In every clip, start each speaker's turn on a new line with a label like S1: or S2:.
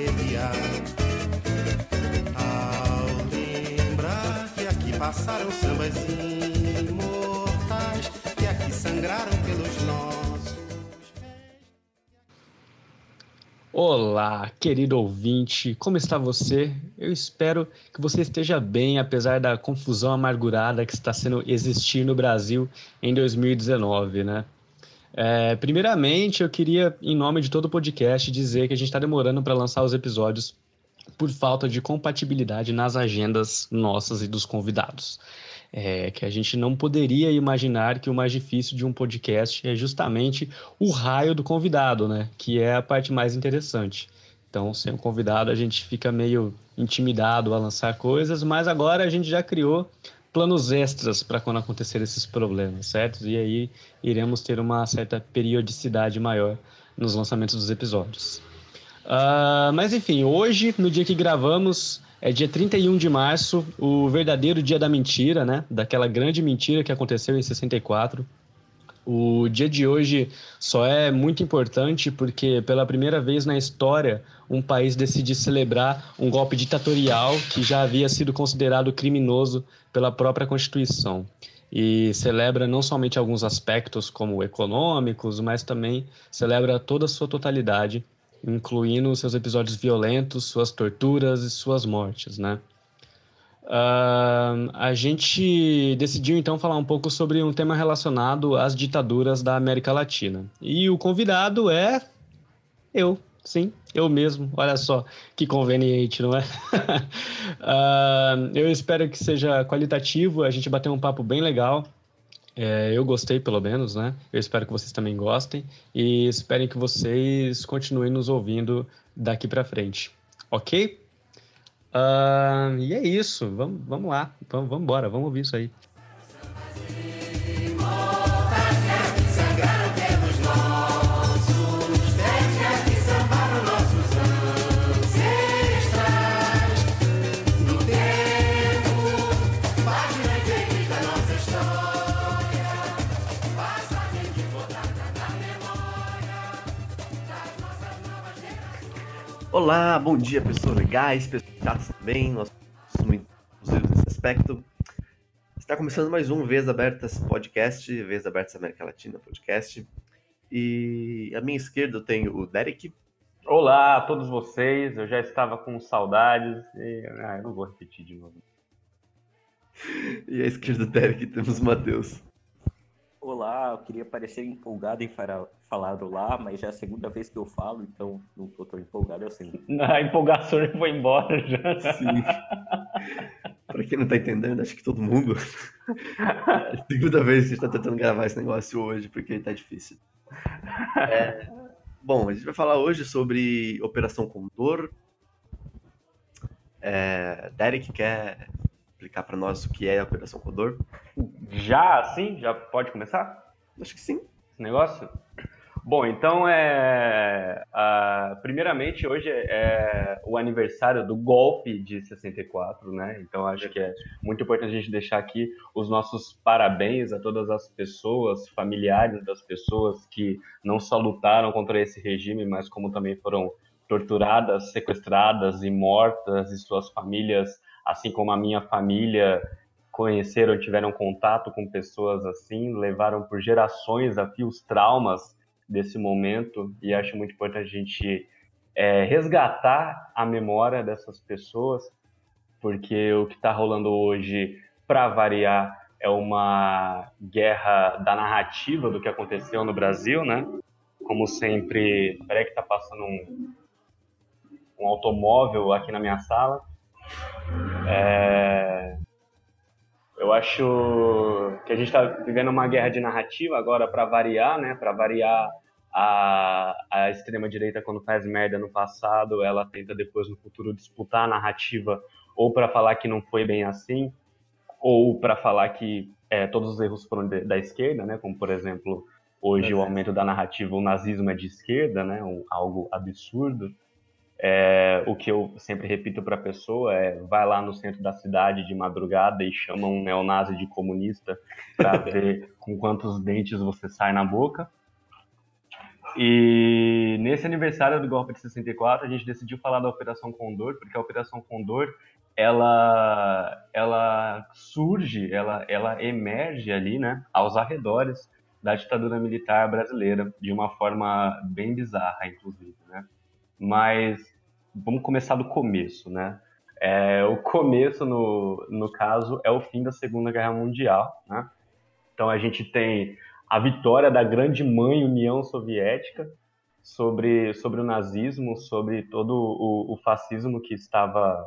S1: arrepiar. Ao lembrar que aqui passaram sambas imortais, que aqui sangraram pelos nossos.
S2: Olá, querido ouvinte, como está você? Eu espero que você esteja bem, apesar da confusão amargurada que está sendo existir no Brasil em 2019, né? É, primeiramente, eu queria, em nome de todo o podcast, dizer que a gente está demorando para lançar os episódios por falta de compatibilidade nas agendas nossas e dos convidados. É, que a gente não poderia imaginar que o mais difícil de um podcast é justamente o raio do convidado, né? Que é a parte mais interessante. Então, sem o convidado, a gente fica meio intimidado a lançar coisas, mas agora a gente já criou planos extras para quando acontecer esses problemas, certo? E aí iremos ter uma certa periodicidade maior nos lançamentos dos episódios. Uh, mas enfim, hoje, no dia que gravamos, é dia 31 de março, o verdadeiro dia da mentira, né? Daquela grande mentira que aconteceu em 64. O dia de hoje só é muito importante porque, pela primeira vez na história, um país decide celebrar um golpe ditatorial que já havia sido considerado criminoso pela própria Constituição. E celebra não somente alguns aspectos, como econômicos, mas também celebra toda a sua totalidade, incluindo seus episódios violentos, suas torturas e suas mortes, né? Uh, a gente decidiu então falar um pouco sobre um tema relacionado às ditaduras da América Latina. E o convidado é eu, sim, eu mesmo. Olha só que conveniente, não é? uh, eu espero que seja qualitativo, a gente bateu um papo bem legal. É, eu gostei, pelo menos, né? Eu espero que vocês também gostem e esperem que vocês continuem nos ouvindo daqui para frente, ok? Uh, e é isso, vamos, vamos lá, vamos, vamos embora, vamos ouvir isso aí.
S3: Olá, bom dia, pessoas legais, pessoas chatas também, nós somos muito inclusivos nesse aspecto. Está começando mais um Vez Abertas Podcast, Vez Abertas América Latina Podcast. E à minha esquerda eu tenho o Derek.
S2: Olá a todos vocês, eu já estava com saudades e ah, eu não vou repetir de novo.
S3: E à esquerda do Derek temos o Matheus.
S4: Olá, eu queria parecer empolgado em falar lá, mas já é a segunda vez que eu falo, então não tô tão empolgado assim.
S2: A empolgação já foi embora já.
S3: Sim. Pra quem não tá entendendo, acho que todo mundo. É a segunda vez que a gente tá tentando gravar esse negócio hoje, porque tá difícil. É, Bom, a gente vai falar hoje sobre Operação Condor. É, Derek quer explicar pra nós o que é a Operação Condor?
S2: Já assim? Já pode começar
S3: Acho que sim.
S2: esse negócio? Bom, então é. primeiramente, hoje é o aniversário do golpe de 64, né? Então acho que é muito importante a gente deixar aqui os nossos parabéns a todas as pessoas, familiares das pessoas que não só lutaram contra esse regime, mas como também foram torturadas, sequestradas e mortas, e suas famílias, assim como a minha família, conheceram, tiveram contato com pessoas assim, levaram por gerações a fio os traumas desse momento, e acho muito importante a gente é, resgatar a memória dessas pessoas, porque o que está rolando hoje, para variar, é uma guerra da narrativa do que aconteceu no Brasil, né? Como sempre, peraí que tá passando um, um automóvel aqui na minha sala. É, acho que a gente está vivendo uma guerra de narrativa agora para variar, né? Para variar a, a extrema direita quando faz merda no passado, ela tenta depois no futuro disputar a narrativa ou para falar que não foi bem assim, ou para falar que é, todos os erros foram de- da esquerda, né? Como por exemplo hoje o aumento da narrativa, o nazismo é de esquerda, né? Um- algo absurdo. É, o que eu sempre repito para a pessoa é: vai lá no centro da cidade de madrugada e chama um neonazi de comunista para ver com quantos dentes você sai na boca. E nesse aniversário do golpe de 64, a gente decidiu falar da Operação Condor, porque a Operação Condor ela, ela surge, ela, ela emerge ali, né, aos arredores da ditadura militar brasileira, de uma forma bem bizarra, inclusive, né? Mas vamos começar do começo, né? É, o começo, no, no caso, é o fim da Segunda Guerra Mundial, né? Então a gente tem a vitória da grande mãe União Soviética sobre, sobre o nazismo, sobre todo o, o fascismo que estava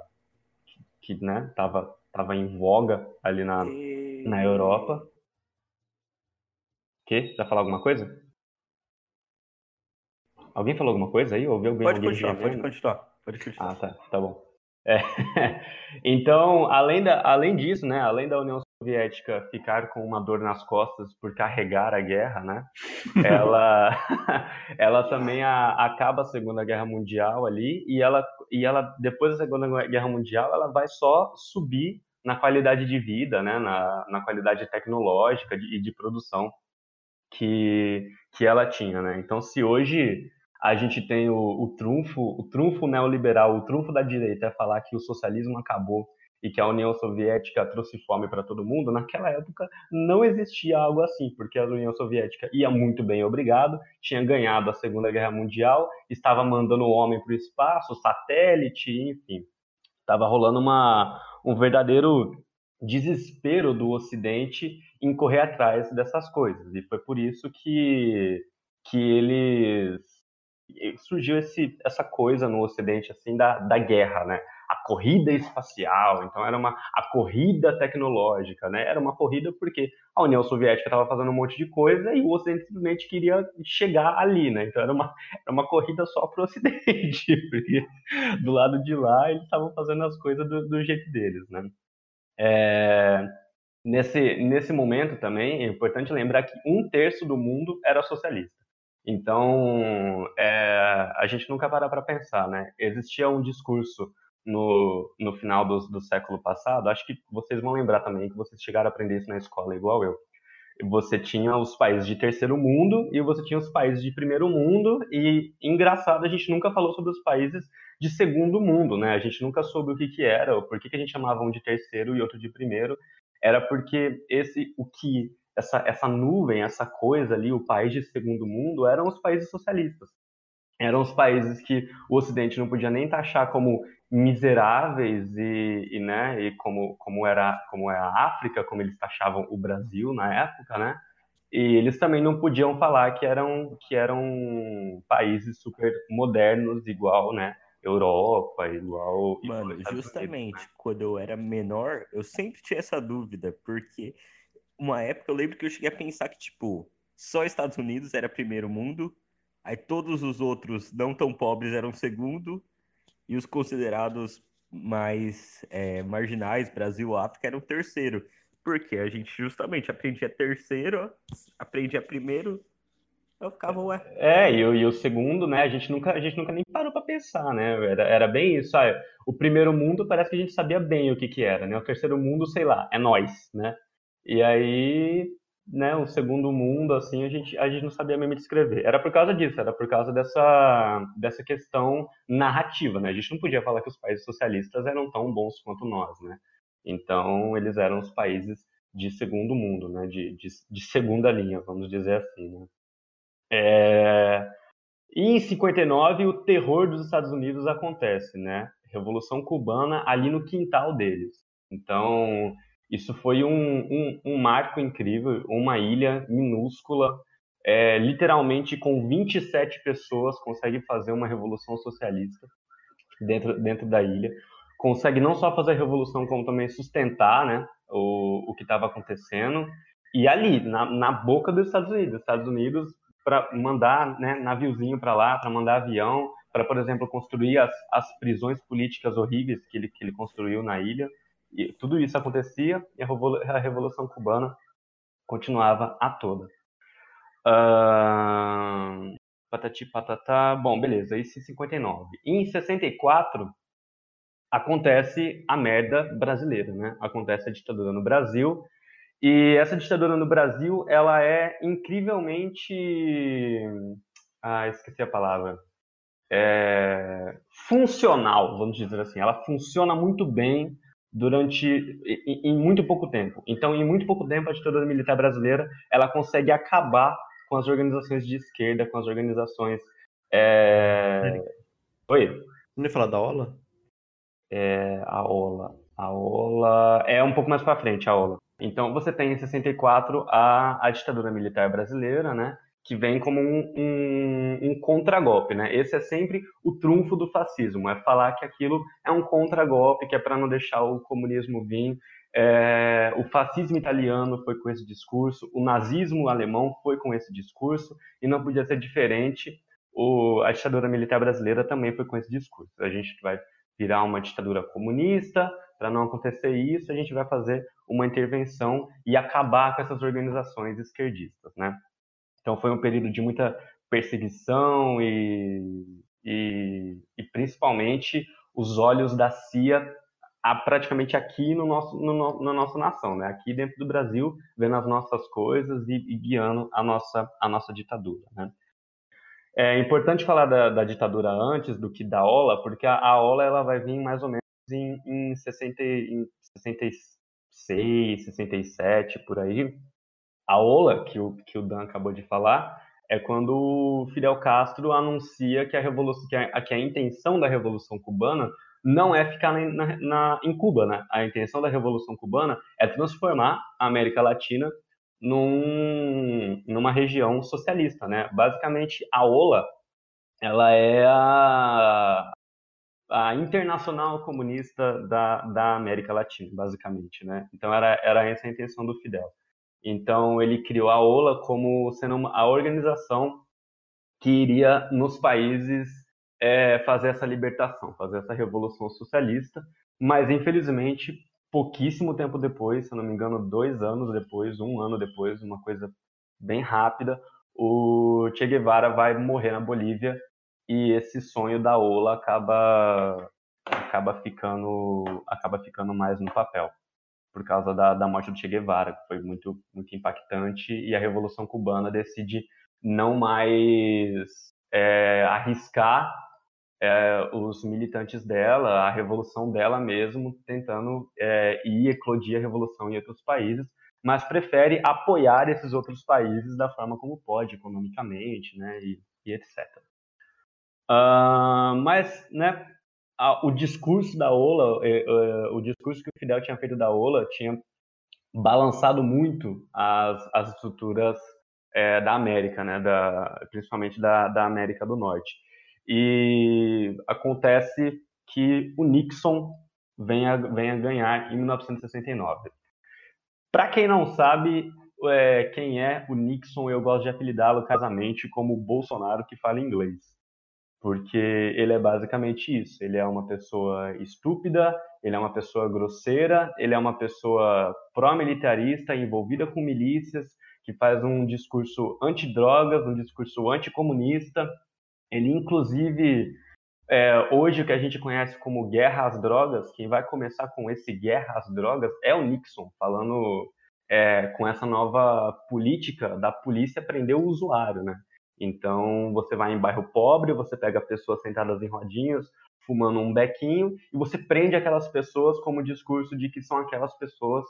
S2: que né, estava tava em voga ali na, e... na Europa. Que? Vai falar alguma coisa? Alguém falou alguma coisa aí? Ouviu alguém?
S4: Pode
S2: alguém
S4: continuar, pode continuar, pode continuar.
S2: Ah, tá, tá bom. É. Então, além, da, além disso, né, além da União Soviética ficar com uma dor nas costas por carregar a guerra, né, ela, ela também a, acaba a Segunda Guerra Mundial ali e ela, e ela, depois da Segunda Guerra Mundial, ela vai só subir na qualidade de vida, né, na, na qualidade tecnológica e de, de produção que, que ela tinha, né. Então, se hoje a gente tem o, o trunfo, o trunfo neoliberal, o trunfo da direita é falar que o socialismo acabou e que a União Soviética trouxe fome para todo mundo, naquela época não existia algo assim, porque a União Soviética ia muito bem, obrigado, tinha ganhado a Segunda Guerra Mundial, estava mandando o homem para o espaço, satélite, enfim. Estava rolando uma, um verdadeiro desespero do Ocidente em correr atrás dessas coisas. E foi por isso que, que eles surgiu esse, essa coisa no Ocidente assim da, da guerra, né? A corrida espacial, então era uma a corrida tecnológica, né? Era uma corrida porque a União Soviética estava fazendo um monte de coisa e o Ocidente simplesmente queria chegar ali, né? Então era uma, era uma corrida só para o Ocidente, porque do lado de lá eles estavam fazendo as coisas do, do jeito deles, né? É, nesse, nesse momento também é importante lembrar que um terço do mundo era socialista. Então, é, a gente nunca para para pensar, né? Existia um discurso no, no final do, do século passado, acho que vocês vão lembrar também, que vocês chegaram a aprender isso na escola igual eu. Você tinha os países de terceiro mundo e você tinha os países de primeiro mundo, e engraçado, a gente nunca falou sobre os países de segundo mundo, né? A gente nunca soube o que, que era, ou por que, que a gente chamava um de terceiro e outro de primeiro. Era porque esse, o que essa, essa nuvem, essa coisa ali, o país de segundo mundo, eram os países socialistas. Eram os países que o Ocidente não podia nem taxar como miseráveis e, e, né, e como, como, era, como é a África, como eles taxavam o Brasil na época, né? E eles também não podiam falar que eram, que eram países super modernos, igual, né? Europa, igual.
S4: Mano,
S2: igual
S4: justamente Unidos, né? quando eu era menor, eu sempre tinha essa dúvida, porque uma época eu lembro que eu cheguei a pensar que, tipo, só Estados Unidos era primeiro mundo, aí todos os outros não tão pobres eram segundo, e os considerados mais é, marginais, Brasil, África, eram terceiro. Porque a gente justamente aprendia terceiro, aprendia primeiro, eu ficava, ué.
S2: É, e, o, e o segundo, né, a gente nunca, a gente nunca nem parou para pensar, né, era, era bem isso, ah, o primeiro mundo parece que a gente sabia bem o que que era, né, o terceiro mundo, sei lá, é nós, né, e aí, né, o segundo mundo, assim, a gente, a gente não sabia mesmo descrever. Era por causa disso, era por causa dessa, dessa questão narrativa, né? A gente não podia falar que os países socialistas eram tão bons quanto nós, né? Então, eles eram os países de segundo mundo, né? De, de, de segunda linha, vamos dizer assim, né? É... E em 59, o terror dos Estados Unidos acontece, né? Revolução Cubana ali no quintal deles. Então, isso foi um, um, um marco incrível, uma ilha minúscula, é, literalmente com 27 pessoas consegue fazer uma revolução socialista dentro, dentro da ilha. Consegue não só fazer a revolução, como também sustentar né, o, o que estava acontecendo. E ali, na, na boca dos Estados Unidos. Estados Unidos para mandar né, naviozinho para lá, para mandar avião, para, por exemplo, construir as, as prisões políticas horríveis que ele, que ele construiu na ilha. E tudo isso acontecia e a Revolução Cubana continuava a toda. Uh, patati patatá. Bom, beleza, isso em 59. Em 64 acontece a merda brasileira, né? Acontece a ditadura no Brasil. E essa ditadura no Brasil, ela é incrivelmente ah, esqueci a palavra. É, funcional, vamos dizer assim. Ela funciona muito bem durante em, em, muito pouco tempo. Então, em muito pouco tempo, a ditadura militar brasileira ela consegue acabar com as organizações de esquerda, com as organizações. É... Oi.
S3: Não ia falar da Ola?
S2: É, a Ola. A Ola é um pouco mais para frente, a Ola. Então, você tem em 64 a, a ditadura militar brasileira, né? Que vem como um, um, um contragolpe, né? Esse é sempre o trunfo do fascismo, é falar que aquilo é um contragolpe, que é para não deixar o comunismo vir. É, o fascismo italiano foi com esse discurso, o nazismo alemão foi com esse discurso, e não podia ser diferente. O, a ditadura militar brasileira também foi com esse discurso. A gente vai virar uma ditadura comunista, para não acontecer isso, a gente vai fazer uma intervenção e acabar com essas organizações esquerdistas, né? Então foi um período de muita perseguição e, e, e principalmente os olhos da CIA a, praticamente aqui no nosso, no, na nossa nação, né? aqui dentro do Brasil, vendo as nossas coisas e, e guiando a nossa, a nossa ditadura. Né? É importante falar da, da, ditadura antes do que da OLA, porque a, a OLA ela vai vir mais ou menos em, em, 60, em 66, 67, por aí, a ola que o, que o Dan acabou de falar é quando o Fidel Castro anuncia que a, revolução, que a, que a intenção da Revolução Cubana não é ficar na, na, em Cuba, né? A intenção da Revolução Cubana é transformar a América Latina num, numa região socialista, né? Basicamente, a OLA, ela é a, a internacional comunista da, da América Latina, basicamente, né? Então, era, era essa a intenção do Fidel. Então, ele criou a OLA como sendo a organização que iria, nos países, é, fazer essa libertação, fazer essa revolução socialista. Mas, infelizmente, pouquíssimo tempo depois, se não me engano, dois anos depois, um ano depois, uma coisa bem rápida, o Che Guevara vai morrer na Bolívia e esse sonho da OLA acaba acaba ficando acaba ficando mais no papel por causa da, da morte do Che Guevara, que foi muito, muito impactante, e a Revolução Cubana decide não mais é, arriscar é, os militantes dela, a revolução dela mesmo, tentando é, ir eclodir a revolução em outros países, mas prefere apoiar esses outros países da forma como pode, economicamente, né, e, e etc. Uh, mas, né, a, o discurso da Ola, é, é, o discurso que o Fidel tinha feito da Ola tinha balançado muito as, as estruturas é, da América, né, da, principalmente da, da América do Norte. E acontece que o Nixon vem a, ganhar em 1969. Para quem não sabe é, quem é o Nixon, eu gosto de apelidá-lo casamente como Bolsonaro que fala inglês porque ele é basicamente isso. Ele é uma pessoa estúpida, ele é uma pessoa grosseira, ele é uma pessoa pró-militarista, envolvida com milícias, que faz um discurso anti-drogas, um discurso anticomunista. Ele, inclusive, é, hoje o que a gente conhece como guerra às drogas, quem vai começar com esse guerra às drogas é o Nixon, falando é, com essa nova política da polícia prender o usuário, né? Então, você vai em bairro pobre, você pega pessoas sentadas em rodinhas, fumando um bequinho, e você prende aquelas pessoas como o discurso de que são aquelas pessoas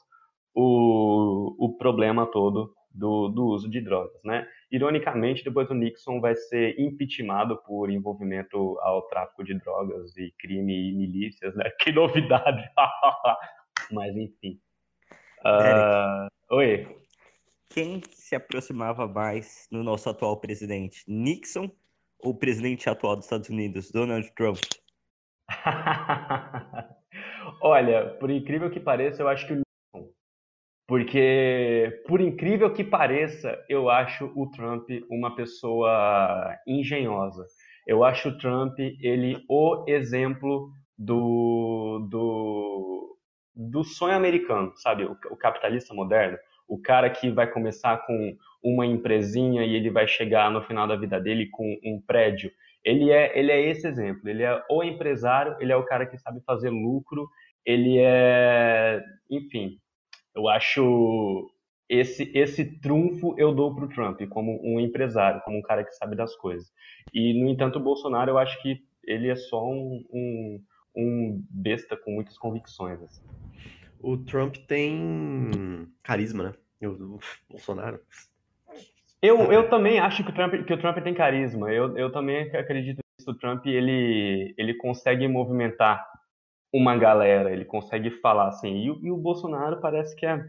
S2: o, o problema todo do, do uso de drogas, né? Ironicamente, depois o Nixon vai ser impeachmentado por envolvimento ao tráfico de drogas e crime e milícias, né? Que novidade! Mas enfim. Uh... Oi
S4: quem se aproximava mais no nosso atual presidente? Nixon ou o presidente atual dos Estados Unidos, Donald Trump?
S2: Olha, por incrível que pareça, eu acho que o Nixon. Porque, por incrível que pareça, eu acho o Trump uma pessoa engenhosa. Eu acho o Trump ele o exemplo do, do, do sonho americano, sabe? O, o capitalista moderno o cara que vai começar com uma empresinha e ele vai chegar no final da vida dele com um prédio. Ele é, ele é esse exemplo. Ele é o empresário, ele é o cara que sabe fazer lucro, ele é, enfim, eu acho esse esse trunfo eu dou para o Trump como um empresário, como um cara que sabe das coisas. E no entanto o Bolsonaro eu acho que ele é só um, um, um besta com muitas convicções. Assim.
S3: O Trump tem carisma, né? O Bolsonaro.
S2: Eu, eu também acho que o Trump, que o Trump tem carisma. Eu, eu também acredito que o Trump ele, ele consegue movimentar uma galera, ele consegue falar assim. E, e o Bolsonaro parece que é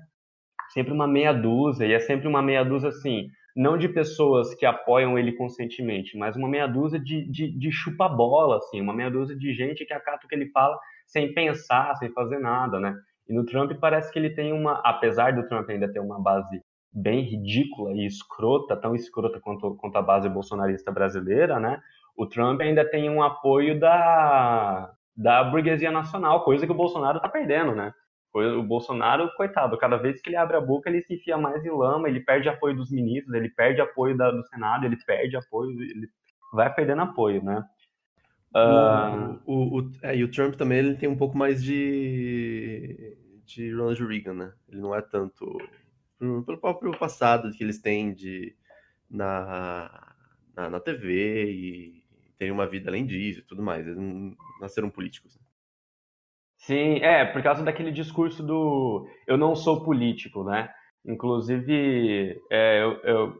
S2: sempre uma meia dúzia, e é sempre uma meia dúzia assim, não de pessoas que apoiam ele conscientemente, mas uma meia dúzia de, de, de chupa-bola, assim, uma meia dúzia de gente que acata o que ele fala sem pensar, sem fazer nada, né? E no Trump parece que ele tem uma, apesar do Trump ainda ter uma base bem ridícula e escrota, tão escrota quanto, quanto a base bolsonarista brasileira, né? O Trump ainda tem um apoio da, da burguesia nacional, coisa que o Bolsonaro está perdendo, né? O Bolsonaro, coitado, cada vez que ele abre a boca, ele se enfia mais em lama, ele perde apoio dos ministros, ele perde apoio da, do Senado, ele perde apoio, ele vai perdendo apoio, né?
S3: Uh... O, o, é, e o Trump também ele tem um pouco mais de, de Ronald Reagan, né? Ele não é tanto. Pelo próprio passado que eles têm de, na, na, na TV e terem uma vida além disso e tudo mais. Eles não nasceram políticos. Né?
S2: Sim, é, por causa daquele discurso do eu não sou político, né? Inclusive, é, eu, eu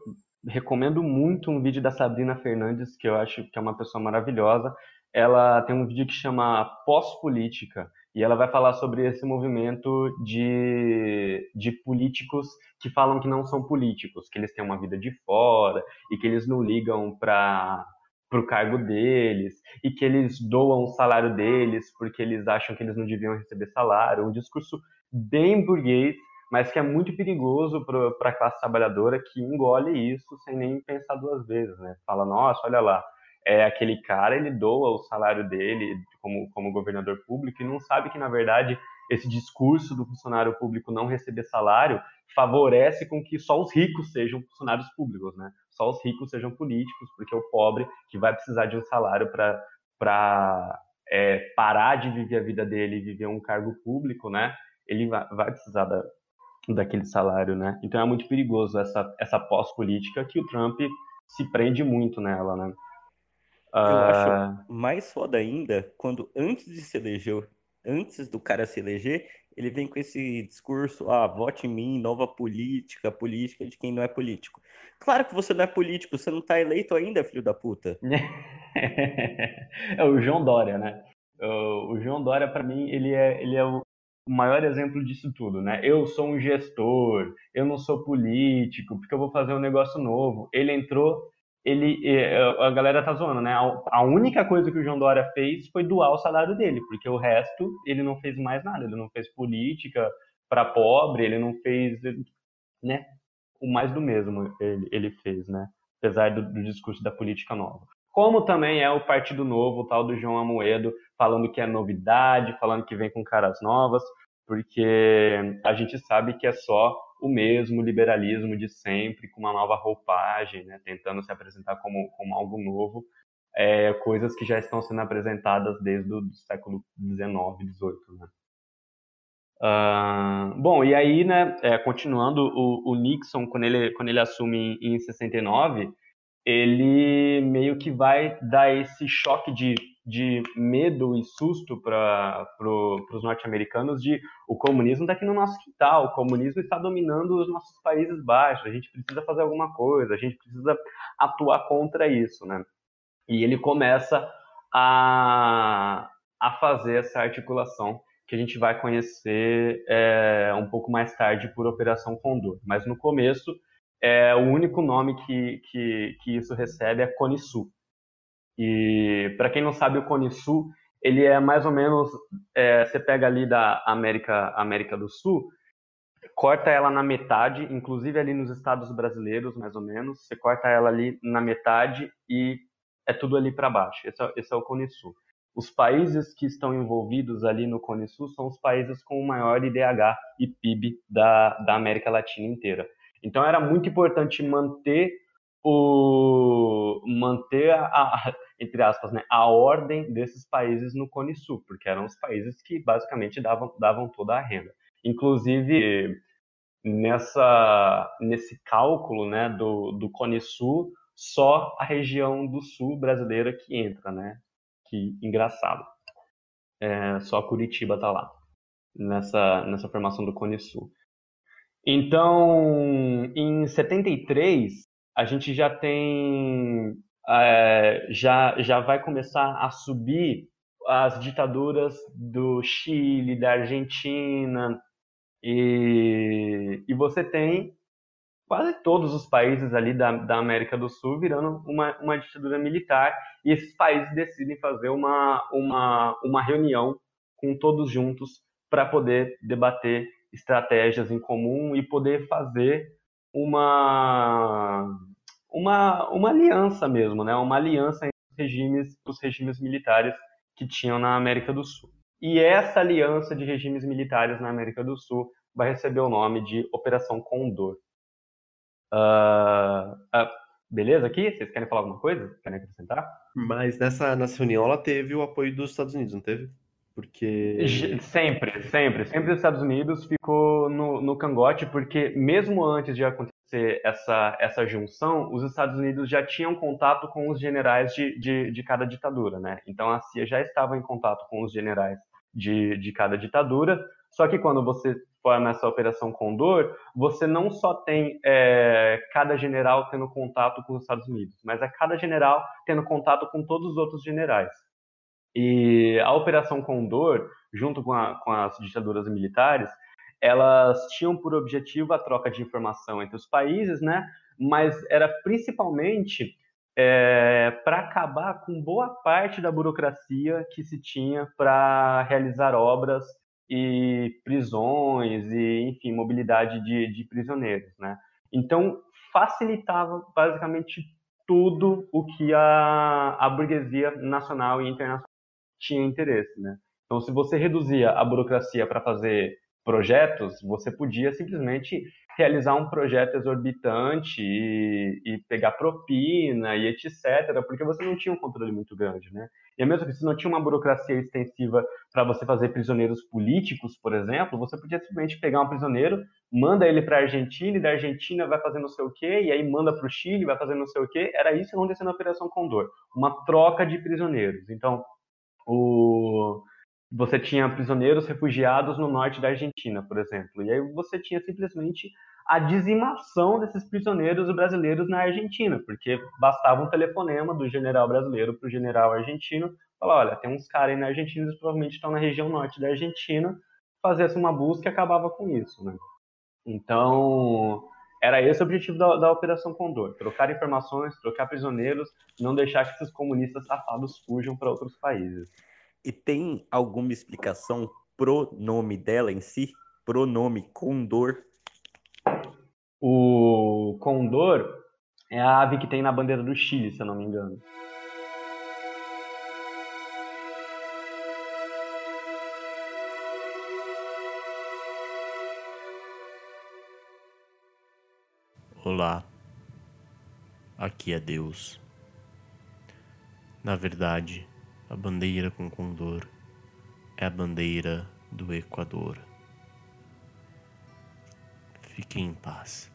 S2: recomendo muito um vídeo da Sabrina Fernandes, que eu acho que é uma pessoa maravilhosa ela tem um vídeo que chama Pós-Política, e ela vai falar sobre esse movimento de, de políticos que falam que não são políticos, que eles têm uma vida de fora e que eles não ligam para o cargo deles e que eles doam o salário deles porque eles acham que eles não deviam receber salário. Um discurso bem burguês, mas que é muito perigoso para a classe trabalhadora que engole isso sem nem pensar duas vezes, né? Fala, nossa, olha lá, é aquele cara, ele doa o salário dele como, como governador público e não sabe que, na verdade, esse discurso do funcionário público não receber salário favorece com que só os ricos sejam funcionários públicos, né? Só os ricos sejam políticos, porque o pobre, que vai precisar de um salário para é, parar de viver a vida dele e viver um cargo público, né? Ele vai, vai precisar da, daquele salário, né? Então é muito perigoso essa, essa pós-política que o Trump se prende muito nela, né?
S4: Eu acho ah. mais foda ainda quando antes de se eleger, antes do cara se eleger, ele vem com esse discurso, ah, vote em mim, nova política, política de quem não é político. Claro que você não é político, você não tá eleito ainda, filho da puta.
S2: é o João Dória, né? O João Dória, para mim, ele é, ele é o maior exemplo disso tudo, né? Eu sou um gestor, eu não sou político, porque eu vou fazer um negócio novo. Ele entrou ele é, a galera tá zoando, né? A única coisa que o João Dória fez foi doar o salário dele, porque o resto ele não fez mais nada, ele não fez política para pobre, ele não fez, né? O mais do mesmo ele, ele fez, né? Apesar do, do discurso da política nova. Como também é o Partido Novo, o tal do João Amoedo, falando que é novidade, falando que vem com caras novas, porque a gente sabe que é só o mesmo liberalismo de sempre, com uma nova roupagem, né, tentando se apresentar como, como algo novo, é, coisas que já estão sendo apresentadas desde o século XIX, XVIII. Né? Uh, bom, e aí, né, é, continuando, o, o, Nixon, quando ele, quando ele assume em, em 69, ele meio que vai dar esse choque de de medo e susto para pro, os norte-americanos de o comunismo está aqui no nosso quintal, o comunismo está dominando os nossos países baixos, a gente precisa fazer alguma coisa, a gente precisa atuar contra isso, né? E ele começa a, a fazer essa articulação que a gente vai conhecer é, um pouco mais tarde por Operação Condor. Mas no começo, é, o único nome que, que, que isso recebe é Cone Sul e para quem não sabe, o Cone Sul, ele é mais ou menos, é, você pega ali da América, América do Sul, corta ela na metade, inclusive ali nos estados brasileiros, mais ou menos, você corta ela ali na metade e é tudo ali para baixo. Esse é, esse é, o Cone Sul. os países que estão envolvidos ali no Cone Sul são os países com o maior IDH e PIB da, da América Latina inteira. Então era muito importante manter o manter a, a, entre aspas, né, a ordem desses países no Cone Sul, porque eram os países que basicamente davam, davam toda a renda. Inclusive nessa nesse cálculo, né, do, do Cone Sul, só a região do sul brasileira que entra, né? Que engraçado. É, só Curitiba tá lá nessa nessa formação do Cone Sul. Então, em 73, a gente já tem é, já já vai começar a subir as ditaduras do Chile, da Argentina e, e você tem quase todos os países ali da, da América do Sul virando uma, uma ditadura militar e esses países decidem fazer uma, uma, uma reunião com todos juntos para poder debater estratégias em comum e poder fazer uma, uma, uma aliança mesmo, né? uma aliança entre os regimes, os regimes militares que tinham na América do Sul. E essa aliança de regimes militares na América do Sul vai receber o nome de Operação Condor. Uh, uh, beleza aqui? Vocês querem falar alguma coisa? Querem acrescentar?
S3: Mas nessa, nessa reunião ela teve o apoio dos Estados Unidos, não teve? Porque.
S2: Sempre, sempre. Sempre os Estados Unidos ficou no, no cangote, porque mesmo antes de acontecer essa, essa junção, os Estados Unidos já tinham contato com os generais de, de, de cada ditadura, né? Então a CIA já estava em contato com os generais de, de cada ditadura. Só que quando você forma essa Operação Condor, você não só tem é, cada general tendo contato com os Estados Unidos, mas é cada general tendo contato com todos os outros generais. E a Operação Condor, junto com, a, com as ditaduras militares, elas tinham por objetivo a troca de informação entre os países, né? Mas era principalmente é, para acabar com boa parte da burocracia que se tinha para realizar obras e prisões e, enfim, mobilidade de, de prisioneiros, né? Então, facilitava basicamente tudo o que a, a burguesia nacional e internacional tinha interesse, né? Então, se você reduzia a burocracia para fazer projetos, você podia simplesmente realizar um projeto exorbitante e, e, pegar propina e etc, porque você não tinha um controle muito grande, né? E é mesmo que você não tinha uma burocracia extensiva para você fazer prisioneiros políticos, por exemplo, você podia simplesmente pegar um prisioneiro, manda ele para a Argentina, e da Argentina vai fazer não sei o quê, e aí manda para o Chile, vai fazer não sei o quê. Era isso que acontecia na Operação Condor, uma troca de prisioneiros. Então, o você tinha prisioneiros refugiados no norte da Argentina, por exemplo. E aí você tinha simplesmente a dizimação desses prisioneiros brasileiros na Argentina, porque bastava um telefonema do general brasileiro para o general argentino, falar, olha, tem uns caras aí na Argentina, eles provavelmente estão na região norte da Argentina, fazesse uma busca e acabava com isso, né? Então, era esse o objetivo da, da Operação Condor, trocar informações, trocar prisioneiros, não deixar que esses comunistas safados fujam para outros países.
S4: E tem alguma explicação pro nome dela em si? Pronome Condor?
S2: O Condor é a ave que tem na bandeira do Chile, se eu não me engano.
S1: Olá, aqui é Deus. Na verdade, a bandeira com condor é a bandeira do Equador. Fique em paz.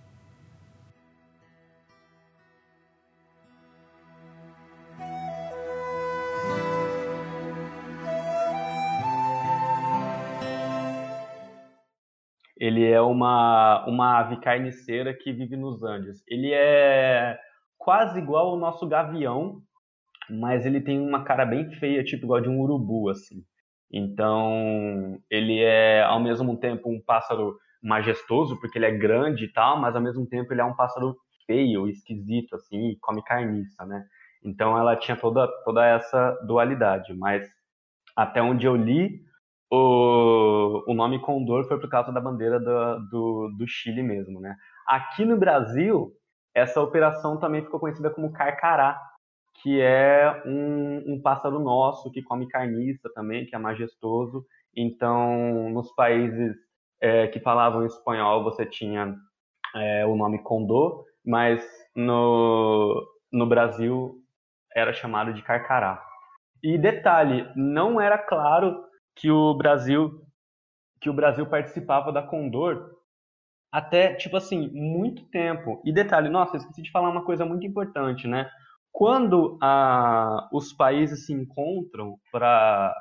S2: Ele é uma, uma ave carniceira que vive nos Andes. Ele é quase igual ao nosso gavião, mas ele tem uma cara bem feia, tipo igual de um urubu, assim. Então, ele é ao mesmo tempo um pássaro majestoso, porque ele é grande e tal, mas ao mesmo tempo ele é um pássaro feio, esquisito, assim, e come carniça, né? Então ela tinha toda, toda essa dualidade, mas até onde eu li, o, o nome Condor foi por causa da bandeira do, do, do Chile mesmo, né? Aqui no Brasil, essa operação também ficou conhecida como Carcará, que é um, um pássaro nosso que come carniça também, que é majestoso. Então, nos países é, que falavam espanhol, você tinha é, o nome condor, mas no, no Brasil era chamado de carcará. E detalhe, não era claro que o Brasil que o Brasil participava da Condor até, tipo assim, muito tempo. E detalhe, nossa, esqueci de falar uma coisa muito importante, né? Quando a, os países se encontram para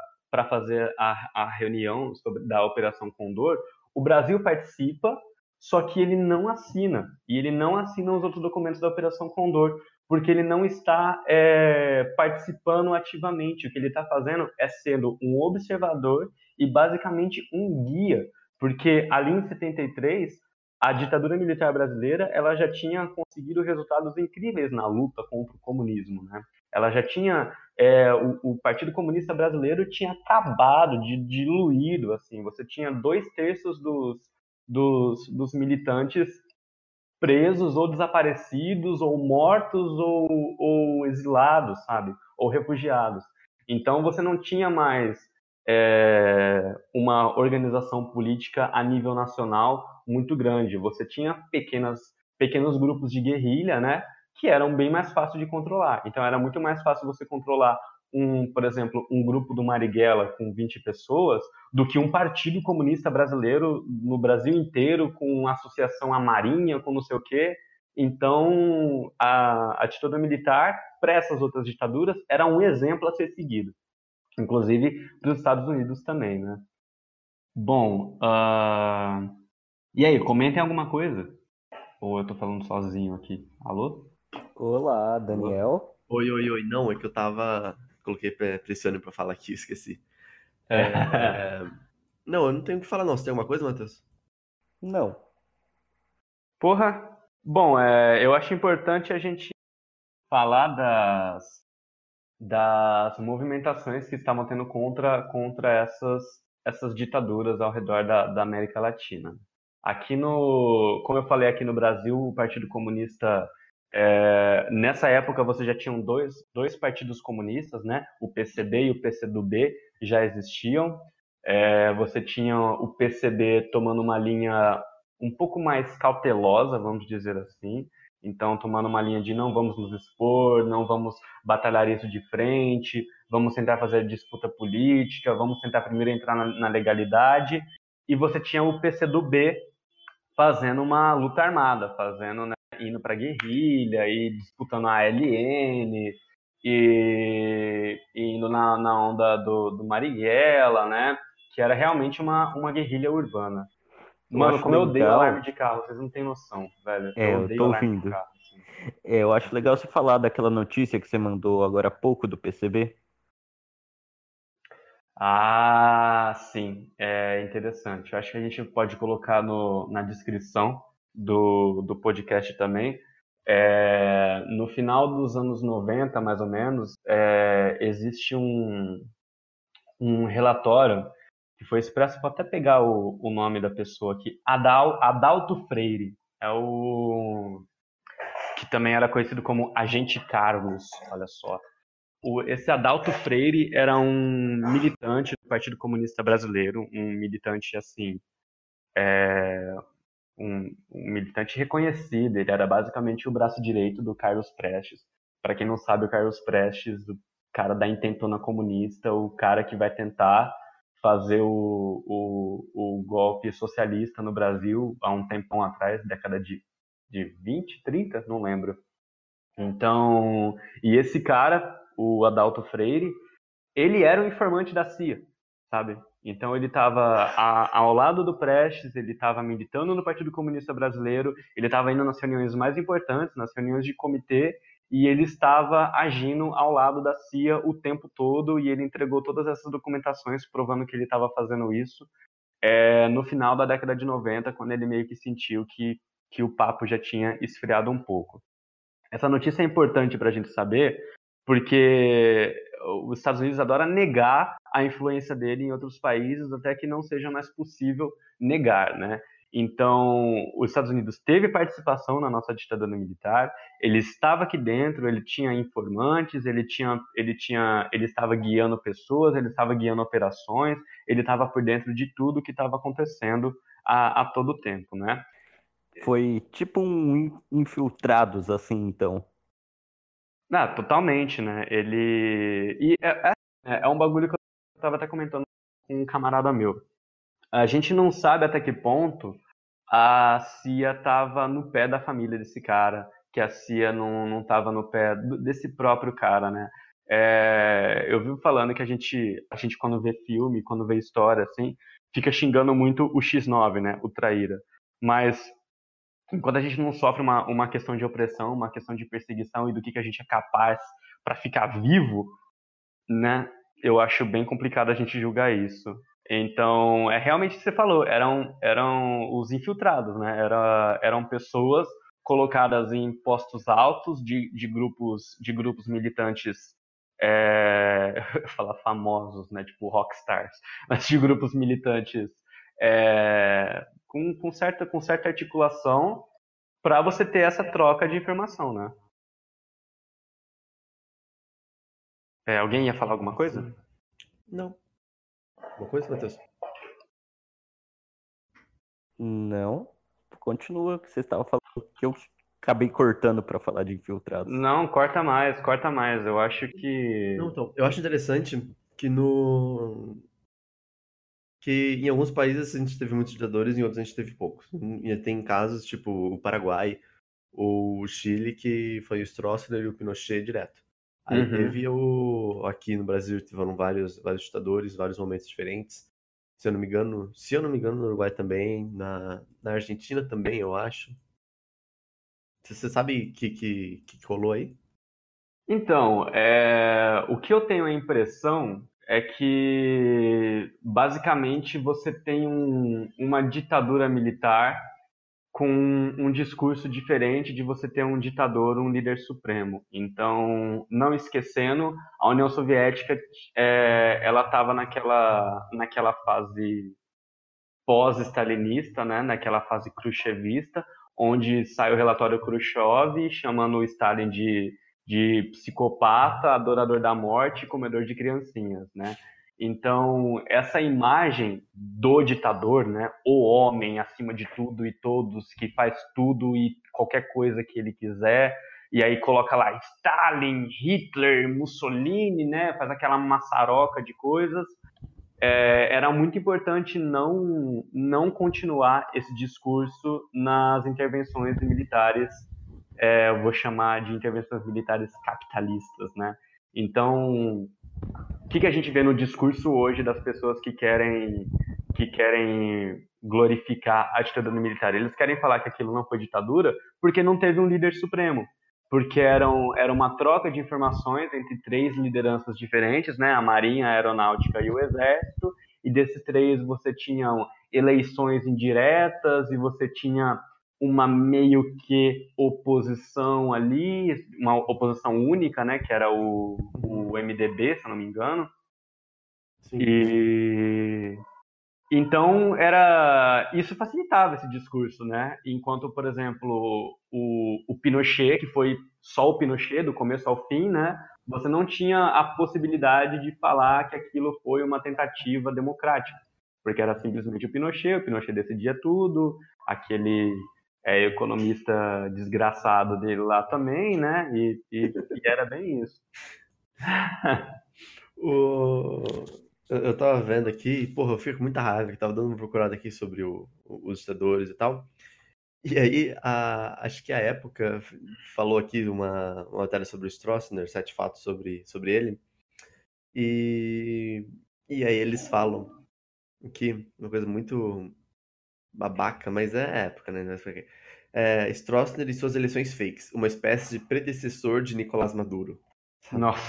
S2: fazer a, a reunião sobre, da Operação Condor, o Brasil participa, só que ele não assina. E ele não assina os outros documentos da Operação Condor, porque ele não está é, participando ativamente. O que ele está fazendo é sendo um observador e basicamente um guia, porque ali em 73 a ditadura militar brasileira ela já tinha conseguido resultados incríveis na luta contra o comunismo, né? Ela já tinha é, o, o, Partido Comunista Brasileiro tinha acabado de diluído, assim. Você tinha dois terços dos, dos, dos militantes presos ou desaparecidos ou mortos ou, ou exilados, sabe? Ou refugiados. Então você não tinha mais é, uma organização política a nível nacional muito grande. Você tinha pequenas, pequenos grupos de guerrilha, né? Que eram bem mais fáceis de controlar. Então era muito mais fácil você controlar um, por exemplo, um grupo do Marighella com 20 pessoas do que um partido comunista brasileiro no Brasil inteiro com associação à Marinha, com não sei o quê. Então, a atitude militar para essas outras ditaduras era um exemplo a ser seguido, inclusive para os Estados Unidos também, né? Bom, uh... e aí, comentem alguma coisa? Ou eu estou falando sozinho aqui? Alô?
S5: Olá, Daniel.
S3: Oi, oi, oi. Não, é que eu tava coloquei pressione para falar aqui, esqueci. É, é... Não, eu não tenho o que falar, não. Você tem alguma coisa, Matheus?
S5: Não.
S2: Porra. Bom, é, eu acho importante a gente falar das, das movimentações que estavam tendo contra, contra essas, essas ditaduras ao redor da, da América Latina. Aqui no, como eu falei aqui no Brasil, o Partido Comunista é, nessa época você já tinha dois, dois partidos comunistas, né? O PCB e o PCdoB já existiam. É, você tinha o PCB tomando uma linha um pouco mais cautelosa, vamos dizer assim. Então, tomando uma linha de não vamos nos expor, não vamos batalhar isso de frente, vamos tentar fazer disputa política, vamos tentar primeiro entrar na, na legalidade. E você tinha o PCdoB fazendo uma luta armada, fazendo né, indo para guerrilha e disputando a ALN e, e indo na, na onda do, do Marighella, né? Que era realmente uma, uma guerrilha urbana. Mano, eu como legal... eu odeio alarme de carro, vocês não têm noção, velho.
S5: É, eu, eu tô ouvindo. Carro, assim. é, eu acho legal você falar daquela notícia que você mandou agora há pouco do PCB.
S2: Ah, sim, é interessante. Eu acho que a gente pode colocar no, na descrição do, do podcast também. É, no final dos anos 90, mais ou menos, é, existe um, um relatório que foi expresso, vou até pegar o, o nome da pessoa aqui, Adal, Adalto Freire, é o que também era conhecido como Agente Carlos, olha só. O, esse Adalto Freire era um militante do Partido Comunista Brasileiro, um militante assim, é, um, um, militante reconhecido, ele era basicamente o braço direito do Carlos Prestes. Para quem não sabe, o Carlos Prestes, o cara da intentona comunista, o cara que vai tentar fazer o, o, o golpe socialista no Brasil há um tempão atrás, década de, de 20, 30, não lembro. Então, e esse cara, o Adalto Freire, ele era um informante da CIA, sabe? Então ele estava ao lado do Prestes, ele estava militando no Partido Comunista Brasileiro, ele estava indo nas reuniões mais importantes, nas reuniões de comitê, e ele estava agindo ao lado da CIA o tempo todo, e ele entregou todas essas documentações provando que ele estava fazendo isso é, no final da década de 90, quando ele meio que sentiu que, que o papo já tinha esfriado um pouco. Essa notícia é importante para a gente saber, porque os Estados Unidos adora negar a influência dele em outros países até que não seja mais possível negar, né? Então, os Estados Unidos teve participação na nossa ditadura militar, ele estava aqui dentro, ele tinha informantes, ele tinha, ele tinha, ele estava guiando pessoas, ele estava guiando operações, ele estava por dentro de tudo que estava acontecendo a, a todo tempo, né?
S5: Foi tipo um infiltrados, assim, então.
S2: Ah, totalmente, né? Ele. E é, é, é um bagulho que eu estava até comentando com um camarada meu. A gente não sabe até que ponto a Cia estava no pé da família desse cara, que a Cia não, não tava no pé desse próprio cara, né? É, eu vivo falando que a gente, a gente quando vê filme, quando vê história, assim, fica xingando muito o X9, né? O traíra. Mas enquanto a gente não sofre uma, uma questão de opressão, uma questão de perseguição e do que, que a gente é capaz para ficar vivo, né? Eu acho bem complicado a gente julgar isso. Então, é realmente o que você falou, eram, eram os infiltrados, né? Era, eram pessoas colocadas em postos altos de, de grupos de grupos militantes é, falar famosos, né, tipo rockstars, mas de grupos militantes é, com, com, certa, com certa articulação para você ter essa troca de informação, né? É, alguém ia falar alguma coisa?
S3: Não. Alguma coisa, Matheus?
S5: Não. Continua o que você estava falando, que eu acabei cortando para falar de infiltrados.
S2: Não, corta mais, corta mais. Eu acho que.
S3: Não, então, eu acho interessante que no. Que em alguns países a gente teve muitos ditadores, em outros a gente teve poucos. E tem casos tipo o Paraguai ou o Chile que foi o Stroessner e o Pinochet direto. Aí uhum. teve o. Aqui no Brasil tiveram vários, vários ditadores, vários momentos diferentes. Se eu não me engano, se eu não me engano, no Uruguai também, na, na Argentina também, eu acho. Você sabe o que, que, que rolou aí?
S2: Então, é, o que eu tenho a impressão é que basicamente você tem um, uma ditadura militar com um discurso diferente de você ter um ditador, um líder supremo. Então, não esquecendo, a União Soviética é, ela estava naquela naquela fase pós-stalinista, né, naquela fase khrushchevista, onde sai o relatório Khrushchev chamando o Stalin de, de psicopata, adorador da morte, comedor de criancinhas, né? Então, essa imagem do ditador, né, o homem acima de tudo e todos, que faz tudo e qualquer coisa que ele quiser, e aí coloca lá Stalin, Hitler, Mussolini, né, faz aquela maçaroca de coisas. É, era muito importante não, não continuar esse discurso nas intervenções militares, é, eu vou chamar de intervenções militares capitalistas, né? Então, o que, que a gente vê no discurso hoje das pessoas que querem que querem glorificar a ditadura militar? Eles querem falar que aquilo não foi ditadura porque não teve um líder supremo, porque eram, era uma troca de informações entre três lideranças diferentes, né? A Marinha, a Aeronáutica e o Exército. E desses três você tinha eleições indiretas e você tinha uma meio que oposição ali, uma oposição única, né, que era o, o MDB, se eu não me engano. Sim. E então era isso facilitava esse discurso, né? Enquanto, por exemplo, o, o Pinochet, que foi só o Pinochet do começo ao fim, né? Você não tinha a possibilidade de falar que aquilo foi uma tentativa democrática, porque era simplesmente o Pinochet, o Pinochet decidia tudo, aquele é, economista desgraçado dele lá também, né? E, e, e era bem isso.
S3: o... Eu tava vendo aqui, porra, eu fico com muita raiva, que tava dando uma procurada aqui sobre o, os ditadores e tal. E aí, a, acho que a época falou aqui uma, uma matéria sobre o Stroessner, sete fatos sobre, sobre ele. E, e aí eles falam que uma coisa muito babaca, mas é época, né? É, Stroessner e suas eleições fakes, uma espécie de predecessor de Nicolás Maduro.
S2: Nossa.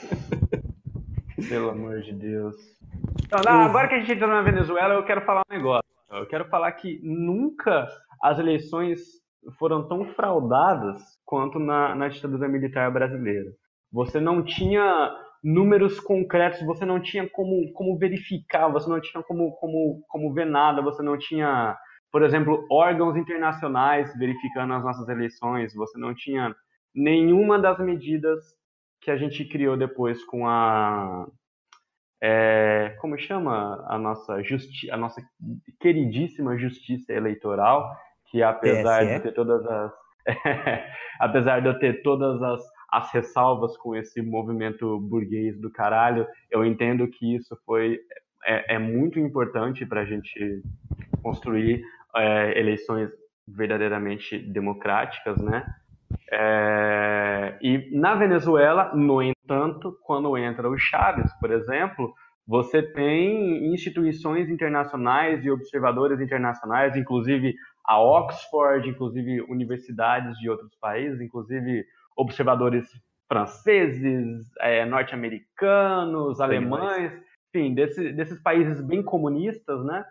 S2: Pelo amor de Deus. Então, não, agora que a gente entrou na Venezuela, eu quero falar um negócio. Eu quero falar que nunca as eleições foram tão fraudadas quanto na, na ditadura militar brasileira. Você não tinha números concretos, você não tinha como, como verificar, você não tinha como, como, como ver nada, você não tinha por exemplo, órgãos internacionais verificando as nossas eleições, você não tinha nenhuma das medidas que a gente criou depois com a é, como chama a nossa justi a nossa queridíssima justiça eleitoral, que apesar
S4: TSE?
S2: de ter todas as apesar de eu ter todas as, as ressalvas com esse movimento burguês do caralho, eu entendo que isso foi é, é muito importante para a gente construir é, eleições verdadeiramente democráticas, né? É, e na Venezuela, no entanto, quando entra o Chaves, por exemplo, você tem instituições internacionais e observadores internacionais, inclusive a Oxford, inclusive universidades de outros países, inclusive observadores franceses, é, norte-americanos, alemães, enfim, desse, desses países bem comunistas, né?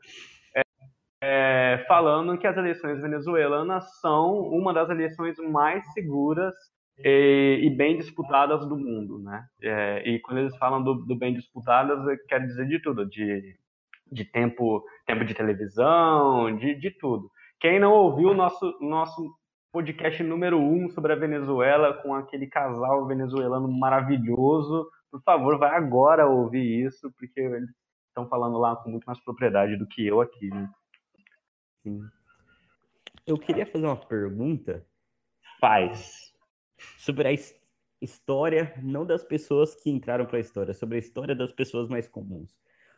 S2: É, falando que as eleições venezuelanas são uma das eleições mais seguras e, e bem disputadas do mundo, né? É, e quando eles falam do, do bem disputadas, quer dizer de tudo, de, de tempo, tempo de televisão, de, de tudo. Quem não ouviu o nosso, nosso podcast número um sobre a Venezuela com aquele casal venezuelano maravilhoso, por favor, vai agora ouvir isso, porque eles estão falando lá com muito mais propriedade do que eu aqui. Né?
S4: Sim. Eu queria fazer uma pergunta
S2: Faz.
S4: sobre a his- história, não das pessoas que entraram para a história, sobre a história das pessoas mais comuns.